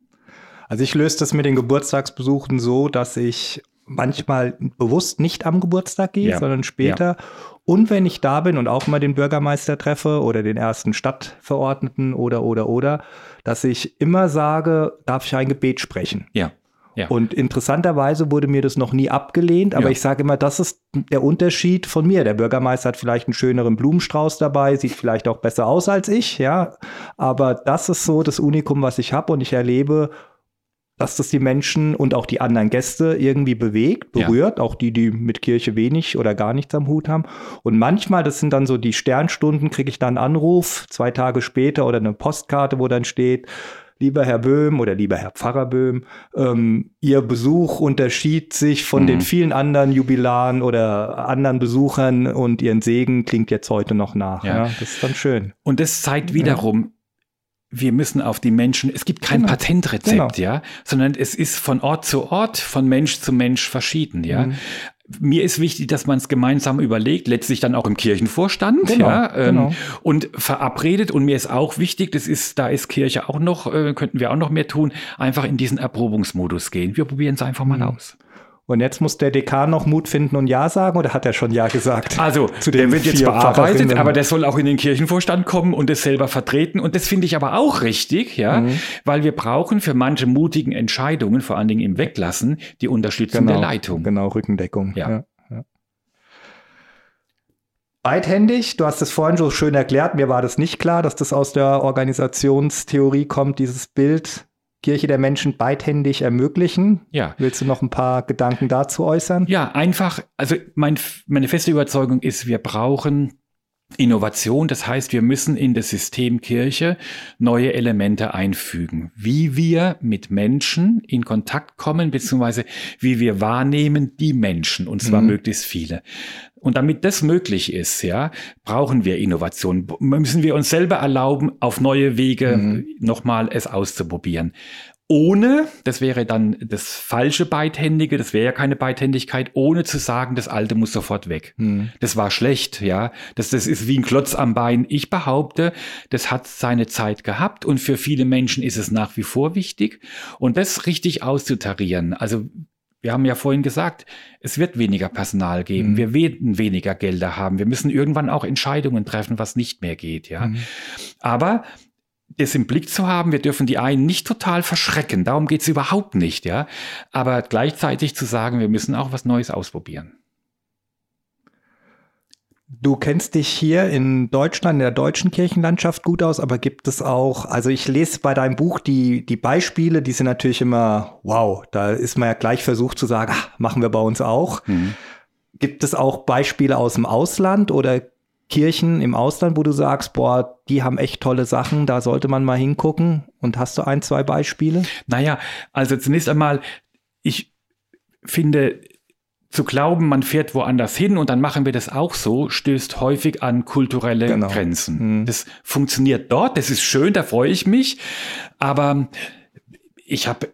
Also ich löse das mit den Geburtstagsbesuchen so, dass ich manchmal bewusst nicht am Geburtstag gehe, ja. sondern später. Ja. Und wenn ich da bin und auch mal den Bürgermeister treffe oder den ersten Stadtverordneten oder, oder, oder, dass ich immer sage, darf ich ein Gebet sprechen? Ja. Ja. Und interessanterweise wurde mir das noch nie abgelehnt, aber ja. ich sage immer, das ist der Unterschied von mir. Der Bürgermeister hat vielleicht einen schöneren Blumenstrauß dabei, sieht vielleicht auch besser aus als ich, ja. Aber das ist so das Unikum, was ich habe und ich erlebe, dass das die Menschen und auch die anderen Gäste irgendwie bewegt, berührt, ja. auch die, die mit Kirche wenig oder gar nichts am Hut haben. Und manchmal, das sind dann so die Sternstunden, kriege ich dann einen Anruf, zwei Tage später oder eine Postkarte, wo dann steht, lieber Herr Böhm oder lieber Herr Pfarrer Böhm, ähm, Ihr Besuch unterschied sich von mhm. den vielen anderen Jubilaren oder anderen Besuchern und Ihren Segen klingt jetzt heute noch nach. Ja. ja das ist dann schön. Und das zeigt wiederum, ja wir müssen auf die Menschen, es gibt kein genau. Patentrezept, genau. ja, sondern es ist von Ort zu Ort, von Mensch zu Mensch verschieden, ja. Mhm mir ist wichtig, dass man es gemeinsam überlegt, letztlich dann auch im Kirchenvorstand, genau, ja, ähm, genau. und verabredet. Und mir ist auch wichtig, das ist, da ist Kirche auch noch, äh, könnten wir auch noch mehr tun, einfach in diesen Erprobungsmodus gehen. Wir probieren es einfach mal mhm. aus. Und jetzt muss der Dekan noch Mut finden und Ja sagen oder hat er schon Ja gesagt? Also, zu der wird jetzt bearbeitet, aber der soll auch in den Kirchenvorstand kommen und es selber vertreten. Und das finde ich aber auch richtig, ja, mhm. weil wir brauchen für manche mutigen Entscheidungen, vor allen Dingen im Weglassen, die Unterstützung genau, der Leitung. Genau, Rückendeckung. ja. ja. Beidhändig, du hast es vorhin so schön erklärt, mir war das nicht klar, dass das aus der Organisationstheorie kommt, dieses Bild Kirche der Menschen beidhändig ermöglichen. Ja. Willst du noch ein paar Gedanken dazu äußern? Ja, einfach, also mein, meine feste Überzeugung ist, wir brauchen Innovation, das heißt, wir müssen in das System Kirche neue Elemente einfügen, wie wir mit Menschen in Kontakt kommen, beziehungsweise wie wir wahrnehmen die Menschen, und zwar mhm. möglichst viele. Und damit das möglich ist, ja, brauchen wir Innovation. Müssen wir uns selber erlauben, auf neue Wege mhm. nochmal es auszuprobieren. Ohne, das wäre dann das falsche Beidhändige, das wäre ja keine Beidhändigkeit, ohne zu sagen, das Alte muss sofort weg. Mhm. Das war schlecht, ja. Das, das ist wie ein Klotz am Bein. Ich behaupte, das hat seine Zeit gehabt und für viele Menschen ist es nach wie vor wichtig. Und das richtig auszutarieren, also wir haben ja vorhin gesagt, es wird weniger Personal geben. Mhm. Wir werden weniger Gelder haben. Wir müssen irgendwann auch Entscheidungen treffen, was nicht mehr geht, ja. Mhm. Aber das im Blick zu haben, wir dürfen die einen nicht total verschrecken. Darum geht es überhaupt nicht, ja. Aber gleichzeitig zu sagen, wir müssen auch was Neues ausprobieren. Du kennst dich hier in Deutschland, in der deutschen Kirchenlandschaft gut aus, aber gibt es auch, also ich lese bei deinem Buch die, die Beispiele, die sind natürlich immer, wow, da ist man ja gleich versucht zu sagen, ach, machen wir bei uns auch. Mhm. Gibt es auch Beispiele aus dem Ausland oder Kirchen im Ausland, wo du sagst, boah, die haben echt tolle Sachen, da sollte man mal hingucken? Und hast du ein, zwei Beispiele? Naja, also zunächst einmal, ich finde, zu glauben, man fährt woanders hin und dann machen wir das auch so, stößt häufig an kulturelle genau. Grenzen. Mhm. Das funktioniert dort, das ist schön, da freue ich mich. Aber ich habe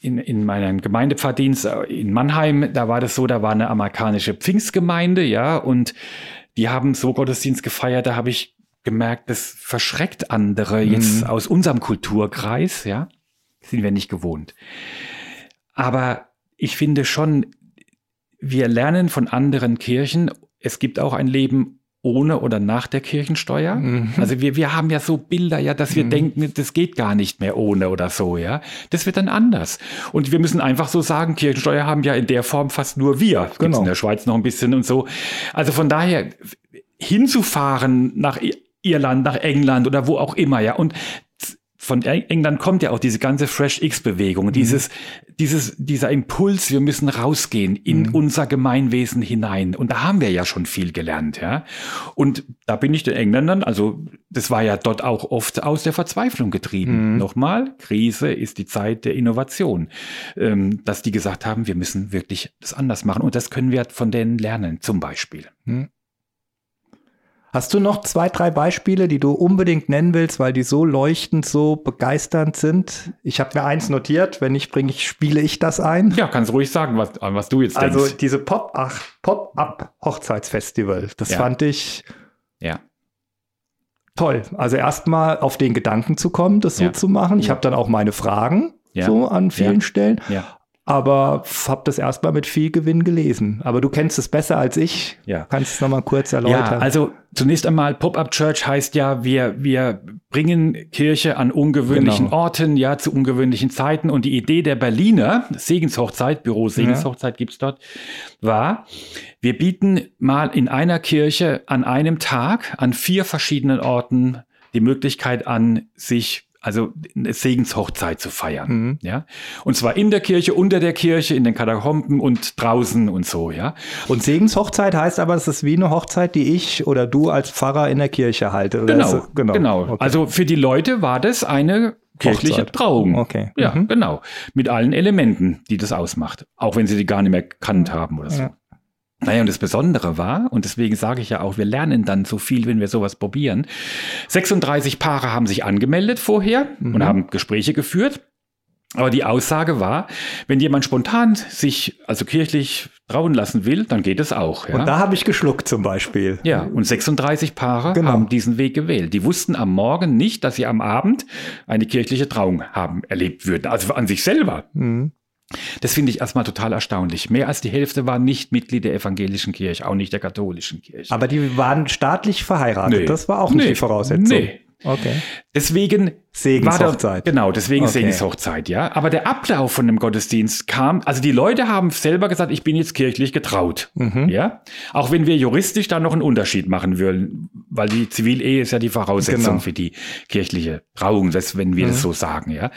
in, in meinem Gemeindepfarrdienst in Mannheim, da war das so, da war eine amerikanische Pfingstgemeinde, ja, und die haben so Gottesdienst gefeiert, da habe ich gemerkt, das verschreckt andere mhm. jetzt aus unserem Kulturkreis, ja, sind wir nicht gewohnt. Aber ich finde schon, wir lernen von anderen Kirchen, es gibt auch ein Leben ohne oder nach der Kirchensteuer. Mhm. Also wir, wir haben ja so Bilder, ja, dass wir mhm. denken, das geht gar nicht mehr ohne oder so, ja. Das wird dann anders. Und wir müssen einfach so sagen, Kirchensteuer haben ja in der Form fast nur wir. Gibt's genau. in der Schweiz noch ein bisschen und so. Also von daher hinzufahren nach Irland, nach England oder wo auch immer, ja. Und von England kommt ja auch diese ganze Fresh X-Bewegung, mhm. dieses, dieses, dieser Impuls, wir müssen rausgehen in mhm. unser Gemeinwesen hinein. Und da haben wir ja schon viel gelernt, ja. Und da bin ich den Engländern, also das war ja dort auch oft aus der Verzweiflung getrieben. Mhm. Nochmal, Krise ist die Zeit der Innovation. Ähm, dass die gesagt haben, wir müssen wirklich das anders machen. Und das können wir von denen lernen, zum Beispiel. Mhm. Hast du noch zwei, drei Beispiele, die du unbedingt nennen willst, weil die so leuchtend, so begeisternd sind? Ich habe mir eins notiert, wenn nicht, bringe ich, spiele ich das ein. Ja, kannst ruhig sagen, was, was du jetzt also denkst. Also diese Pop-Up-Hochzeitsfestival, das ja. fand ich ja. toll. Also erstmal auf den Gedanken zu kommen, das so ja. zu machen. Ich ja. habe dann auch meine Fragen so an vielen Stellen. Aber habe das erstmal mit viel Gewinn gelesen. Aber du kennst es besser als ich. Ja. Kannst es nochmal kurz erläutern? Ja, also zunächst einmal Pop-up Church heißt ja, wir, wir bringen Kirche an ungewöhnlichen genau. Orten, ja, zu ungewöhnlichen Zeiten. Und die Idee der Berliner Segenshochzeit, Büro Segenshochzeit ja. gibt's dort, war, wir bieten mal in einer Kirche an einem Tag an vier verschiedenen Orten die Möglichkeit an, sich also eine Segenshochzeit zu feiern. Mhm. Ja? Und zwar in der Kirche, unter der Kirche, in den Katakomben und draußen und so, ja. Und Segenshochzeit heißt aber, es ist wie eine Hochzeit, die ich oder du als Pfarrer in der Kirche halte. Genau, das, genau. genau. Okay. Also für die Leute war das eine kirchliche Hochzeit. Trauung. Okay. Ja, mhm. genau. Mit allen Elementen, die das ausmacht. Auch wenn sie die gar nicht mehr kannt haben oder so. Ja. Naja, und das Besondere war, und deswegen sage ich ja auch, wir lernen dann so viel, wenn wir sowas probieren. 36 Paare haben sich angemeldet vorher mhm. und haben Gespräche geführt. Aber die Aussage war, wenn jemand spontan sich also kirchlich trauen lassen will, dann geht es auch. Ja? Und da habe ich geschluckt zum Beispiel. Ja, und 36 Paare genau. haben diesen Weg gewählt. Die wussten am Morgen nicht, dass sie am Abend eine kirchliche Trauung haben erlebt würden, also an sich selber. Mhm. Das finde ich erstmal total erstaunlich. Mehr als die Hälfte waren nicht Mitglied der evangelischen Kirche, auch nicht der katholischen Kirche. Aber die waren staatlich verheiratet. Nee. Das war auch nicht nee. die Voraussetzung. Nee. Okay. Deswegen Segenshochzeit. genau, deswegen okay. Segenshochzeit, ja. Aber der Ablauf von dem Gottesdienst kam, also die Leute haben selber gesagt, ich bin jetzt kirchlich getraut, mhm. ja. Auch wenn wir juristisch da noch einen Unterschied machen würden, weil die Zivilehe ist ja die Voraussetzung genau. für die kirchliche Trauung, das, wenn wir mhm. das so sagen, ja.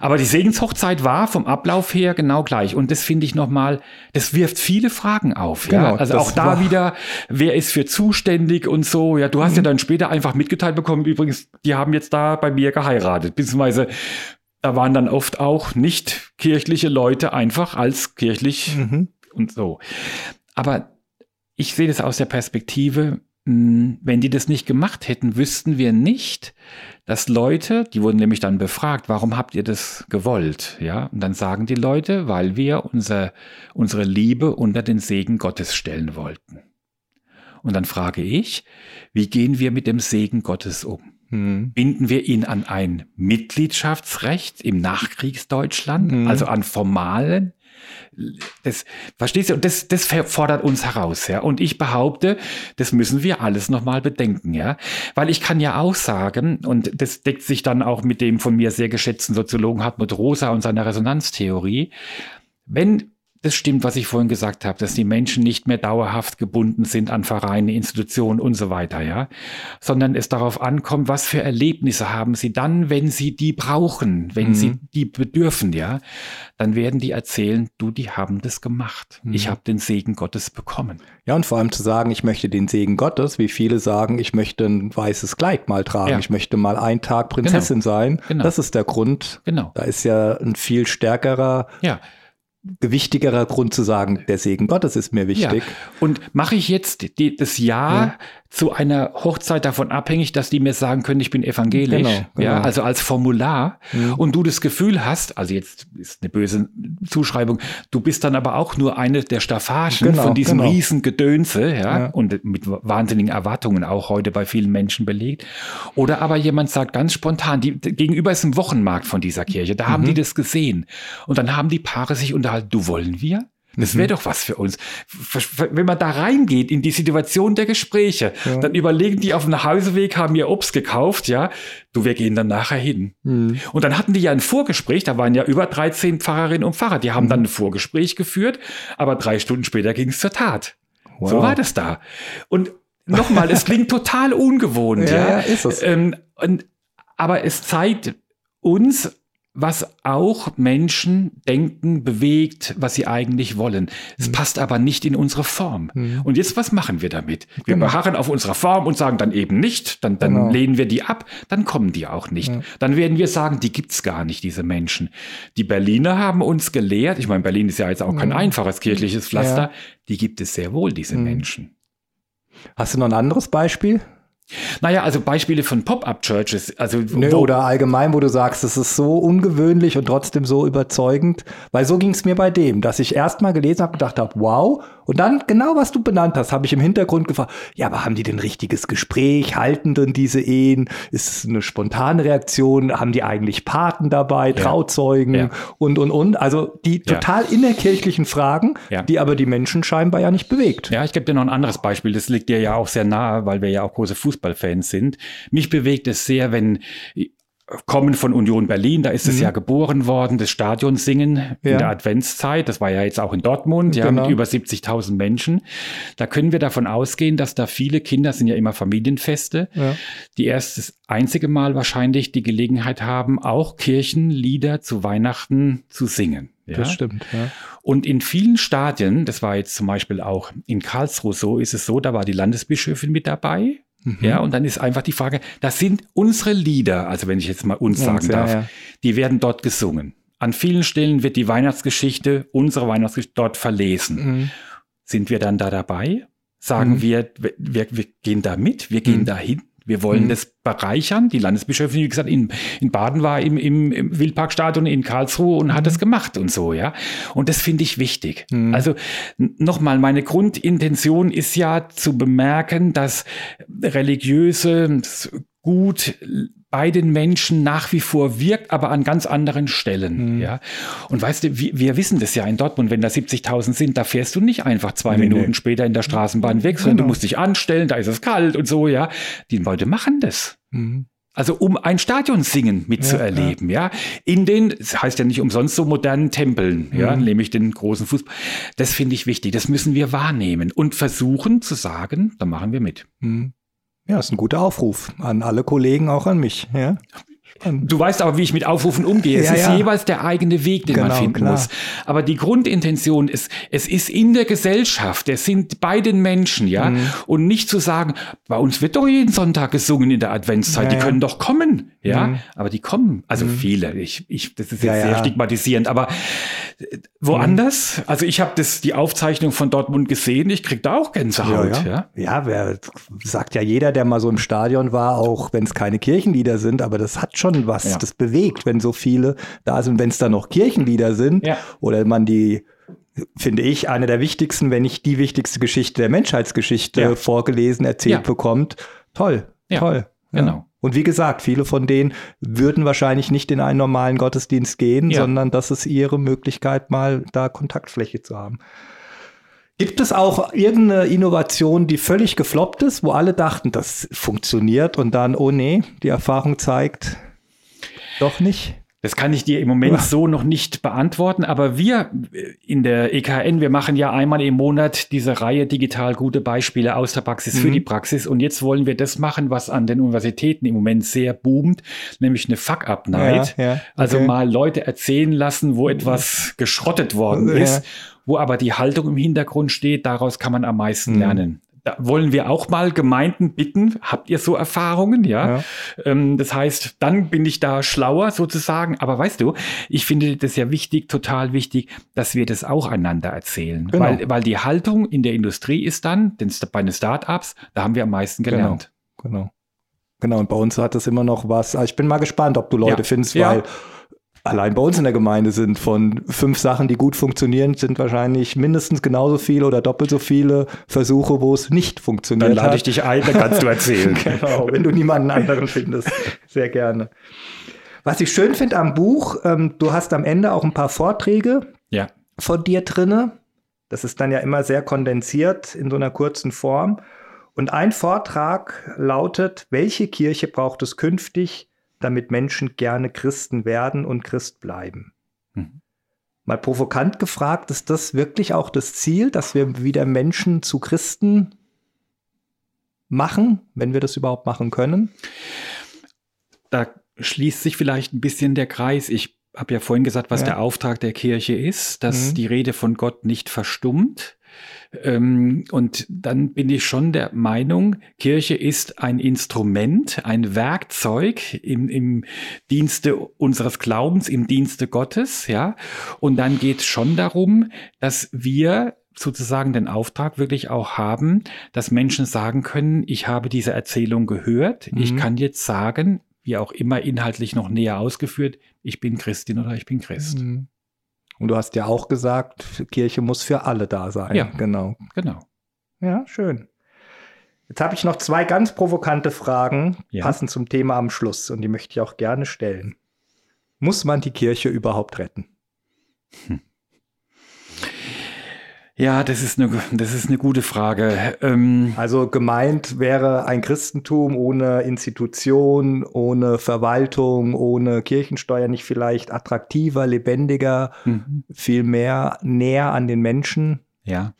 Aber die Segenshochzeit war vom Ablauf her genau gleich. Und das finde ich nochmal, das wirft viele Fragen auf, genau, ja. Also auch da wieder, wer ist für zuständig und so, ja. Du hast mhm. ja dann später einfach mitgeteilt bekommen, übrigens, die haben jetzt da bei mir geheiratet beziehungsweise da waren dann oft auch nicht kirchliche Leute einfach als kirchlich mhm. und so. Aber ich sehe das aus der Perspektive, hm, wenn die das nicht gemacht hätten, wüssten wir nicht, dass Leute, die wurden nämlich dann befragt, warum habt ihr das gewollt? Ja, und dann sagen die Leute, weil wir unser, unsere Liebe unter den Segen Gottes stellen wollten. Und dann frage ich, wie gehen wir mit dem Segen Gottes um? Mhm. Binden wir ihn an ein Mitgliedschaftsrecht im Nachkriegsdeutschland, mhm. also an formalen das, verstehst du? Und das, das fordert uns heraus, ja. Und ich behaupte, das müssen wir alles nochmal bedenken, ja. Weil ich kann ja auch sagen, und das deckt sich dann auch mit dem von mir sehr geschätzten Soziologen Hartmut Rosa und seiner Resonanztheorie. Wenn das stimmt, was ich vorhin gesagt habe, dass die Menschen nicht mehr dauerhaft gebunden sind an Vereine, Institutionen und so weiter, ja, sondern es darauf ankommt, was für Erlebnisse haben sie dann, wenn sie die brauchen, wenn mhm. sie die bedürfen, ja, dann werden die erzählen, du, die haben das gemacht. Mhm. Ich habe den Segen Gottes bekommen. Ja, und vor allem zu sagen, ich möchte den Segen Gottes, wie viele sagen, ich möchte ein weißes Kleid mal tragen, ja. ich möchte mal einen Tag Prinzessin genau. sein. Genau. Das ist der Grund. Genau. Da ist ja ein viel stärkerer ja gewichtigerer Grund zu sagen, der Segen Gottes ist mir wichtig. Ja. Und mache ich jetzt die, das Ja, ja zu einer Hochzeit davon abhängig, dass die mir sagen können, ich bin evangelisch. Genau, genau. Ja, also als Formular. Mhm. Und du das Gefühl hast, also jetzt ist eine böse Zuschreibung, du bist dann aber auch nur eine der Staffagen genau, von diesem genau. riesen Gedönse, ja, ja, und mit wahnsinnigen Erwartungen auch heute bei vielen Menschen belegt. Oder aber jemand sagt ganz spontan, die, gegenüber ist ein Wochenmarkt von dieser Kirche, da mhm. haben die das gesehen. Und dann haben die Paare sich unterhalten du wollen wir? Das wäre doch was für uns. Wenn man da reingeht in die Situation der Gespräche, ja. dann überlegen die auf dem Hauseweg, haben ihr Obst gekauft, ja. Du, wir gehen dann nachher hin. Mhm. Und dann hatten die ja ein Vorgespräch, da waren ja über 13 Pfarrerinnen und Pfarrer, die haben mhm. dann ein Vorgespräch geführt, aber drei Stunden später ging es zur Tat. Wow. So war das da. Und nochmal, es klingt total ungewohnt, ja. ja. ist es. Ähm, und, aber es zeigt uns, was auch Menschen denken, bewegt, was sie eigentlich wollen. Es mhm. passt aber nicht in unsere Form. Mhm. Und jetzt, was machen wir damit? Wir genau. beharren auf unserer Form und sagen dann eben nicht, dann, dann genau. lehnen wir die ab, dann kommen die auch nicht. Ja. Dann werden wir sagen, die gibt's gar nicht, diese Menschen. Die Berliner haben uns gelehrt, ich meine, Berlin ist ja jetzt auch kein ja. einfaches kirchliches Pflaster, ja. die gibt es sehr wohl, diese mhm. Menschen. Hast du noch ein anderes Beispiel? Naja, also Beispiele von Pop-up-Churches. Also Nö, oder allgemein, wo du sagst, es ist so ungewöhnlich und trotzdem so überzeugend. Weil so ging es mir bei dem, dass ich erst mal gelesen habe, gedacht habe, wow. Und dann, genau was du benannt hast, habe ich im Hintergrund gefragt, ja, aber haben die denn richtiges Gespräch? Halten denn diese Ehen? Ist es eine spontane Reaktion? Haben die eigentlich Paten dabei, ja. Trauzeugen ja. und, und, und? Also die total ja. innerkirchlichen Fragen, die aber die Menschen scheinbar ja nicht bewegt. Ja, ich gebe dir noch ein anderes Beispiel. Das liegt dir ja auch sehr nahe, weil wir ja auch große Fußball Fußballfans sind. Mich bewegt es sehr, wenn kommen von Union Berlin, da ist es mhm. ja geboren worden, das Stadion singen ja. in der Adventszeit, das war ja jetzt auch in Dortmund, ja, genau. mit über 70.000 Menschen. Da können wir davon ausgehen, dass da viele Kinder, sind ja immer Familienfeste, ja. die erst das einzige Mal wahrscheinlich die Gelegenheit haben, auch Kirchenlieder zu Weihnachten zu singen. Ja? Das stimmt. Ja. Und in vielen Stadien, das war jetzt zum Beispiel auch in Karlsruhe so, ist es so, da war die Landesbischöfin mit dabei, Mhm. Ja, und dann ist einfach die Frage, das sind unsere Lieder, also wenn ich jetzt mal uns sagen uns, darf, ja, ja. die werden dort gesungen. An vielen Stellen wird die Weihnachtsgeschichte, unsere Weihnachtsgeschichte dort verlesen. Mhm. Sind wir dann da dabei? Sagen mhm. wir, wir, wir gehen da mit, wir gehen mhm. dahin? Wir wollen mhm. das bereichern. Die Landesbischöfin, wie gesagt, in, in Baden war im, im, im Wildparkstadion in Karlsruhe und mhm. hat das gemacht und so, ja. Und das finde ich wichtig. Mhm. Also nochmal, meine Grundintention ist ja zu bemerken, dass religiöse, gut bei den Menschen nach wie vor wirkt, aber an ganz anderen Stellen. Mhm. Ja. Und weißt du, wir, wir, wissen das ja in Dortmund, wenn da 70.000 sind, da fährst du nicht einfach zwei nee, Minuten nee. später in der Straßenbahn weg, sondern genau. du musst dich anstellen, da ist es kalt und so, ja. Die Leute machen das. Mhm. Also um ein Stadion singen mitzuerleben, ja, ja. ja, In den, das heißt ja nicht umsonst so modernen Tempeln, mhm. ja, nämlich den großen Fußball. Das finde ich wichtig. Das müssen wir wahrnehmen und versuchen zu sagen, da machen wir mit. Mhm. Ja, ist ein guter Aufruf an alle Kollegen, auch an mich. Ja. Du weißt aber, wie ich mit Aufrufen umgehe. Es ja, ist ja. jeweils der eigene Weg, den genau, man finden klar. muss. Aber die Grundintention ist, es ist in der Gesellschaft, es sind bei den Menschen, ja. Mhm. Und nicht zu sagen, bei uns wird doch jeden Sonntag gesungen in der Adventszeit, ja, die können doch kommen, ja. Mhm. Aber die kommen, also mhm. viele. Ich, ich, das ist jetzt sehr stigmatisierend, aber äh, woanders, also ich habe das die Aufzeichnung von Dortmund gesehen, ich krieg da auch Gänsehaut, ja. Ja, wer sagt ja jeder, der mal so im Stadion war, auch wenn es keine Kirchenlieder sind, aber das hat schon schon was, ja. das bewegt, wenn so viele da sind. Wenn es da noch Kirchenlieder sind ja. oder man die finde ich, eine der wichtigsten, wenn nicht die wichtigste Geschichte der Menschheitsgeschichte ja. vorgelesen, erzählt bekommt. Toll, toll. Genau. Und wie gesagt, viele von denen würden wahrscheinlich nicht in einen normalen Gottesdienst gehen, sondern das ist ihre Möglichkeit, mal da Kontaktfläche zu haben. Gibt es auch irgendeine Innovation, die völlig gefloppt ist, wo alle dachten, das funktioniert und dann, oh nee, die Erfahrung zeigt, doch nicht. Das kann ich dir im Moment so noch nicht beantworten, aber wir in der EKN, wir machen ja einmal im Monat diese Reihe digital gute Beispiele aus der Praxis mhm. für die Praxis und jetzt wollen wir das machen, was an den Universitäten im Moment sehr boomt, nämlich eine Fuck-Up-Night. Ja, ja, okay. Also mal Leute erzählen lassen, wo etwas geschrottet worden ist, ja. wo aber die Haltung im Hintergrund steht, daraus kann man am meisten mhm. lernen da wollen wir auch mal Gemeinden bitten, habt ihr so Erfahrungen? Ja. ja. Ähm, das heißt, dann bin ich da schlauer sozusagen. Aber weißt du, ich finde das ja wichtig, total wichtig, dass wir das auch einander erzählen. Genau. Weil, weil die Haltung in der Industrie ist dann, denn bei den Startups, da haben wir am meisten genau. gelernt. Genau. Genau. Genau. Und bei uns hat das immer noch was. Also ich bin mal gespannt, ob du Leute ja. findest, weil ja allein bei uns in der Gemeinde sind von fünf Sachen, die gut funktionieren, sind wahrscheinlich mindestens genauso viele oder doppelt so viele Versuche, wo es nicht funktioniert. Dann lade ich dich ein, dann kannst du erzählen. genau, wenn du niemanden anderen findest. Sehr gerne. Was ich schön finde am Buch, ähm, du hast am Ende auch ein paar Vorträge. Ja. von dir drinne. Das ist dann ja immer sehr kondensiert in so einer kurzen Form. Und ein Vortrag lautet, welche Kirche braucht es künftig, damit Menschen gerne Christen werden und Christ bleiben? Mhm. Mal provokant gefragt, ist das wirklich auch das Ziel, dass wir wieder Menschen zu Christen machen, wenn wir das überhaupt machen können? Da schließt sich vielleicht ein bisschen der Kreis. Ich habe ja vorhin gesagt, was ja. der Auftrag der Kirche ist, dass mhm. die Rede von Gott nicht verstummt. Ähm, und dann bin ich schon der Meinung, Kirche ist ein Instrument, ein Werkzeug im, im Dienste unseres Glaubens, im Dienste Gottes, ja. Und dann geht es schon darum, dass wir sozusagen den Auftrag wirklich auch haben, dass Menschen sagen können, ich habe diese Erzählung gehört, mhm. ich kann jetzt sagen, wie auch immer inhaltlich noch näher ausgeführt, ich bin Christin oder ich bin Christ. Mhm. Und du hast ja auch gesagt, Kirche muss für alle da sein. Ja, genau. Genau. Ja, schön. Jetzt habe ich noch zwei ganz provokante Fragen, ja. passend zum Thema am Schluss, und die möchte ich auch gerne stellen. Muss man die Kirche überhaupt retten? Hm. Ja, das ist eine, das ist eine gute Frage. Ähm also gemeint wäre ein Christentum ohne Institution, ohne Verwaltung, ohne Kirchensteuer nicht vielleicht attraktiver, lebendiger, mhm. viel mehr näher an den Menschen? Ja,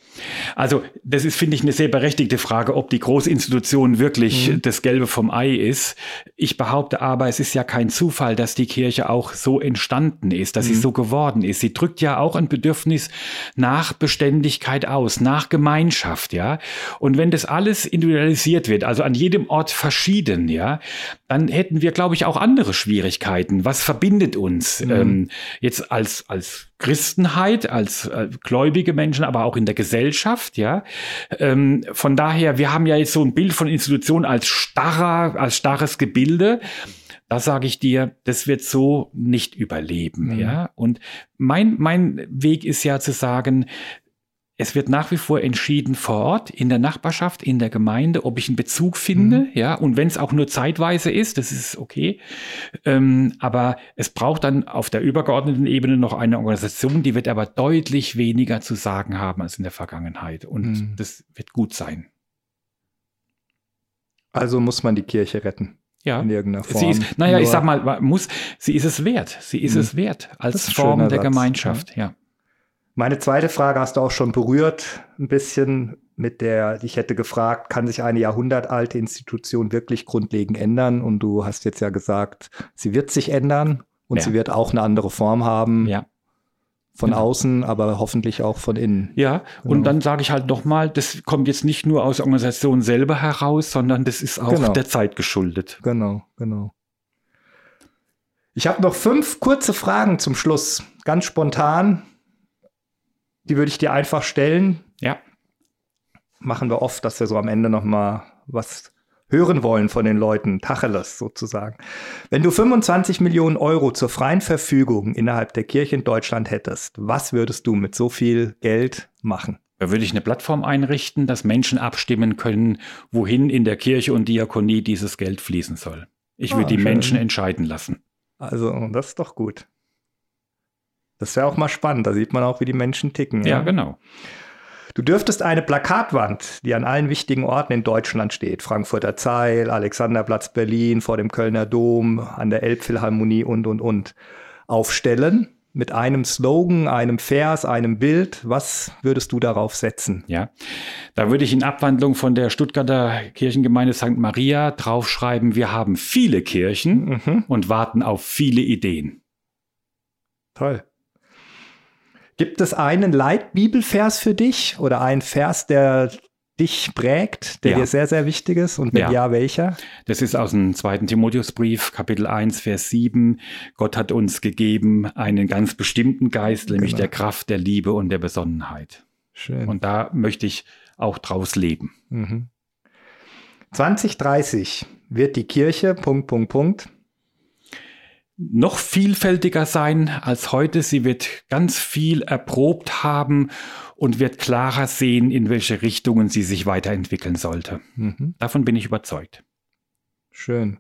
also das ist, finde ich, eine sehr berechtigte Frage, ob die Großinstitution wirklich mhm. das Gelbe vom Ei ist. Ich behaupte aber, es ist ja kein Zufall, dass die Kirche auch so entstanden ist, dass mhm. sie so geworden ist. Sie drückt ja auch ein Bedürfnis nach Beständigkeit aus, nach Gemeinschaft, ja. Und wenn das alles individualisiert wird, also an jedem Ort verschieden, ja, dann hätten wir, glaube ich, auch andere Schwierigkeiten. Was verbindet uns mhm. ähm, jetzt als, als Christenheit, als äh, gläubige Menschen, aber auch in der Gesellschaft, ja. Ähm, von daher, wir haben ja jetzt so ein Bild von Institutionen als starrer, als starres Gebilde. Da sage ich dir, das wird so nicht überleben, mhm. ja. Und mein, mein Weg ist ja zu sagen, es wird nach wie vor entschieden vor Ort, in der Nachbarschaft, in der Gemeinde, ob ich einen Bezug finde, mhm. ja, und wenn es auch nur zeitweise ist, das ist okay. Ähm, aber es braucht dann auf der übergeordneten Ebene noch eine Organisation, die wird aber deutlich weniger zu sagen haben als in der Vergangenheit. Und mhm. das wird gut sein. Also muss man die Kirche retten. Ja. In irgendeiner Form. Sie ist, naja, Nur ich sag mal, muss, sie ist es wert. Sie ist mhm. es wert als Form der Satz. Gemeinschaft, ja. Meine zweite Frage hast du auch schon berührt, ein bisschen mit der, ich hätte gefragt, kann sich eine jahrhundertalte Institution wirklich grundlegend ändern? Und du hast jetzt ja gesagt, sie wird sich ändern und ja. sie wird auch eine andere Form haben. Ja. Von genau. außen, aber hoffentlich auch von innen. Ja, genau. und dann sage ich halt nochmal, das kommt jetzt nicht nur aus der Organisation selber heraus, sondern das ist auch genau. der Zeit geschuldet. Genau, genau. Ich habe noch fünf kurze Fragen zum Schluss, ganz spontan. Die würde ich dir einfach stellen. Ja. Machen wir oft, dass wir so am Ende noch mal was hören wollen von den Leuten, Tacheles sozusagen. Wenn du 25 Millionen Euro zur freien Verfügung innerhalb der Kirche in Deutschland hättest, was würdest du mit so viel Geld machen? Da würde ich eine Plattform einrichten, dass Menschen abstimmen können, wohin in der Kirche und Diakonie dieses Geld fließen soll. Ich ah, würde die schön. Menschen entscheiden lassen. Also, das ist doch gut. Das wäre auch mal spannend. Da sieht man auch, wie die Menschen ticken. Ja, ja, genau. Du dürftest eine Plakatwand, die an allen wichtigen Orten in Deutschland steht, Frankfurter Zeil, Alexanderplatz Berlin, vor dem Kölner Dom, an der Elbphilharmonie und, und, und, aufstellen mit einem Slogan, einem Vers, einem Bild. Was würdest du darauf setzen? Ja, da würde ich in Abwandlung von der Stuttgarter Kirchengemeinde St. Maria draufschreiben, wir haben viele Kirchen mhm. und warten auf viele Ideen. Toll. Gibt es einen Leitbibelvers für dich oder einen Vers, der dich prägt, der ja. dir sehr, sehr wichtig ist? Und wenn ja. ja, welcher? Das ist aus dem zweiten Timotheusbrief, Kapitel 1, Vers 7. Gott hat uns gegeben einen ganz bestimmten Geist, nämlich genau. der Kraft, der Liebe und der Besonnenheit. Schön. Und da möchte ich auch draus leben. Mhm. 2030 wird die Kirche, Punkt, Punkt, Punkt, noch vielfältiger sein als heute. Sie wird ganz viel erprobt haben und wird klarer sehen, in welche Richtungen sie sich weiterentwickeln sollte. Mhm. Davon bin ich überzeugt. Schön.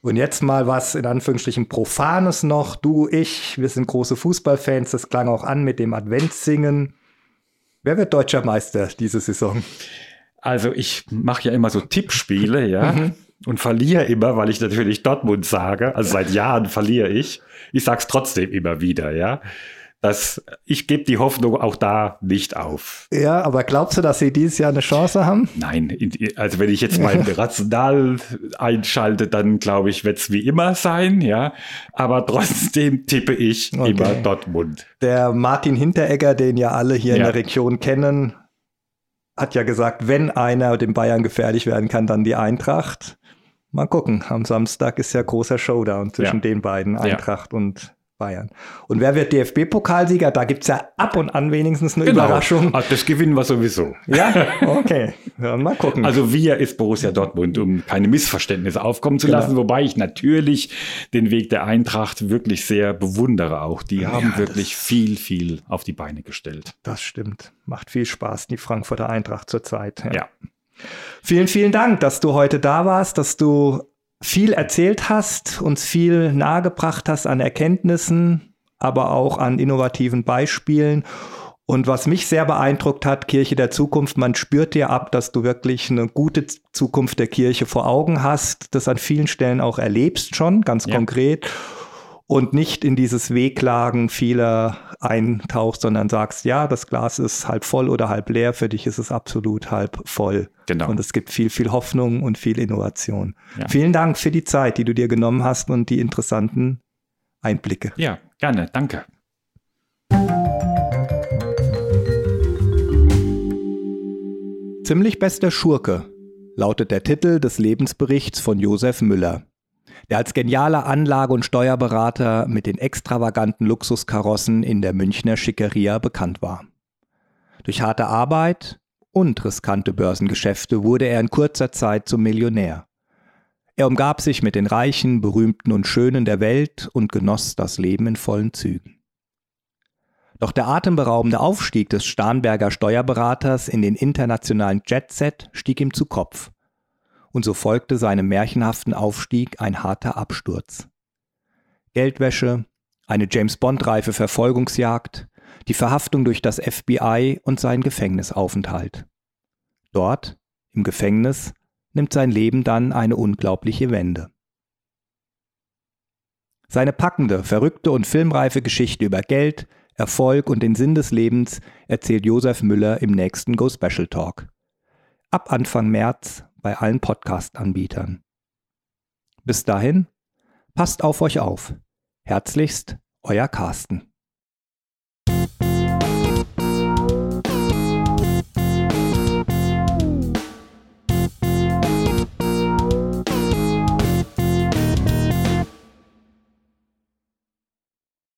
Und jetzt mal was in Anführungsstrichen Profanes noch. Du, ich, wir sind große Fußballfans. Das klang auch an mit dem Adventssingen. Wer wird deutscher Meister diese Saison? Also ich mache ja immer so Tippspiele, ja. Mhm. Und verliere immer, weil ich natürlich Dortmund sage. Also seit Jahren verliere ich. Ich sage es trotzdem immer wieder, ja dass ich gebe die Hoffnung auch da nicht auf. Ja, aber glaubst du, dass sie dieses Jahr eine Chance haben? Nein, also wenn ich jetzt mein Rational einschalte, dann glaube ich, wird es wie immer sein, ja. Aber trotzdem tippe ich okay. immer Dortmund. Der Martin Hinteregger, den ja alle hier ja. in der Region kennen, hat ja gesagt, wenn einer dem Bayern gefährlich werden kann, dann die Eintracht. Mal gucken, am Samstag ist ja großer Showdown zwischen ja. den beiden, Eintracht ja. und Bayern. Und wer wird DFB-Pokalsieger? Da gibt es ja ab und an wenigstens eine genau. Überraschung. Ach, das gewinnen wir sowieso. Ja, okay. Ja, mal gucken. Also wir ist Borussia Dortmund, um keine Missverständnisse aufkommen zu genau. lassen, wobei ich natürlich den Weg der Eintracht wirklich sehr bewundere auch. Die ja, haben wirklich viel, viel auf die Beine gestellt. Das stimmt. Macht viel Spaß, die Frankfurter Eintracht zurzeit. Ja. ja. Vielen, vielen Dank, dass du heute da warst, dass du viel erzählt hast, uns viel nahegebracht hast an Erkenntnissen, aber auch an innovativen Beispielen. Und was mich sehr beeindruckt hat, Kirche der Zukunft, man spürt dir ab, dass du wirklich eine gute Zukunft der Kirche vor Augen hast, das an vielen Stellen auch erlebst schon, ganz ja. konkret und nicht in dieses Wehklagen vieler eintauchst, sondern sagst, ja, das Glas ist halb voll oder halb leer, für dich ist es absolut halb voll. Genau. Und es gibt viel, viel Hoffnung und viel Innovation. Ja. Vielen Dank für die Zeit, die du dir genommen hast und die interessanten Einblicke. Ja, gerne, danke. Ziemlich bester Schurke lautet der Titel des Lebensberichts von Josef Müller der als genialer Anlage- und Steuerberater mit den extravaganten Luxuskarossen in der Münchner Schickeria bekannt war. Durch harte Arbeit und riskante Börsengeschäfte wurde er in kurzer Zeit zum Millionär. Er umgab sich mit den Reichen, Berühmten und Schönen der Welt und genoss das Leben in vollen Zügen. Doch der atemberaubende Aufstieg des Starnberger Steuerberaters in den internationalen Jetset stieg ihm zu Kopf und so folgte seinem märchenhaften Aufstieg ein harter Absturz. Geldwäsche, eine James Bond-reife Verfolgungsjagd, die Verhaftung durch das FBI und sein Gefängnisaufenthalt. Dort, im Gefängnis, nimmt sein Leben dann eine unglaubliche Wende. Seine packende, verrückte und filmreife Geschichte über Geld, Erfolg und den Sinn des Lebens erzählt Josef Müller im nächsten Go Special Talk. Ab Anfang März bei allen Podcast-Anbietern. Bis dahin, passt auf euch auf. Herzlichst, euer Carsten.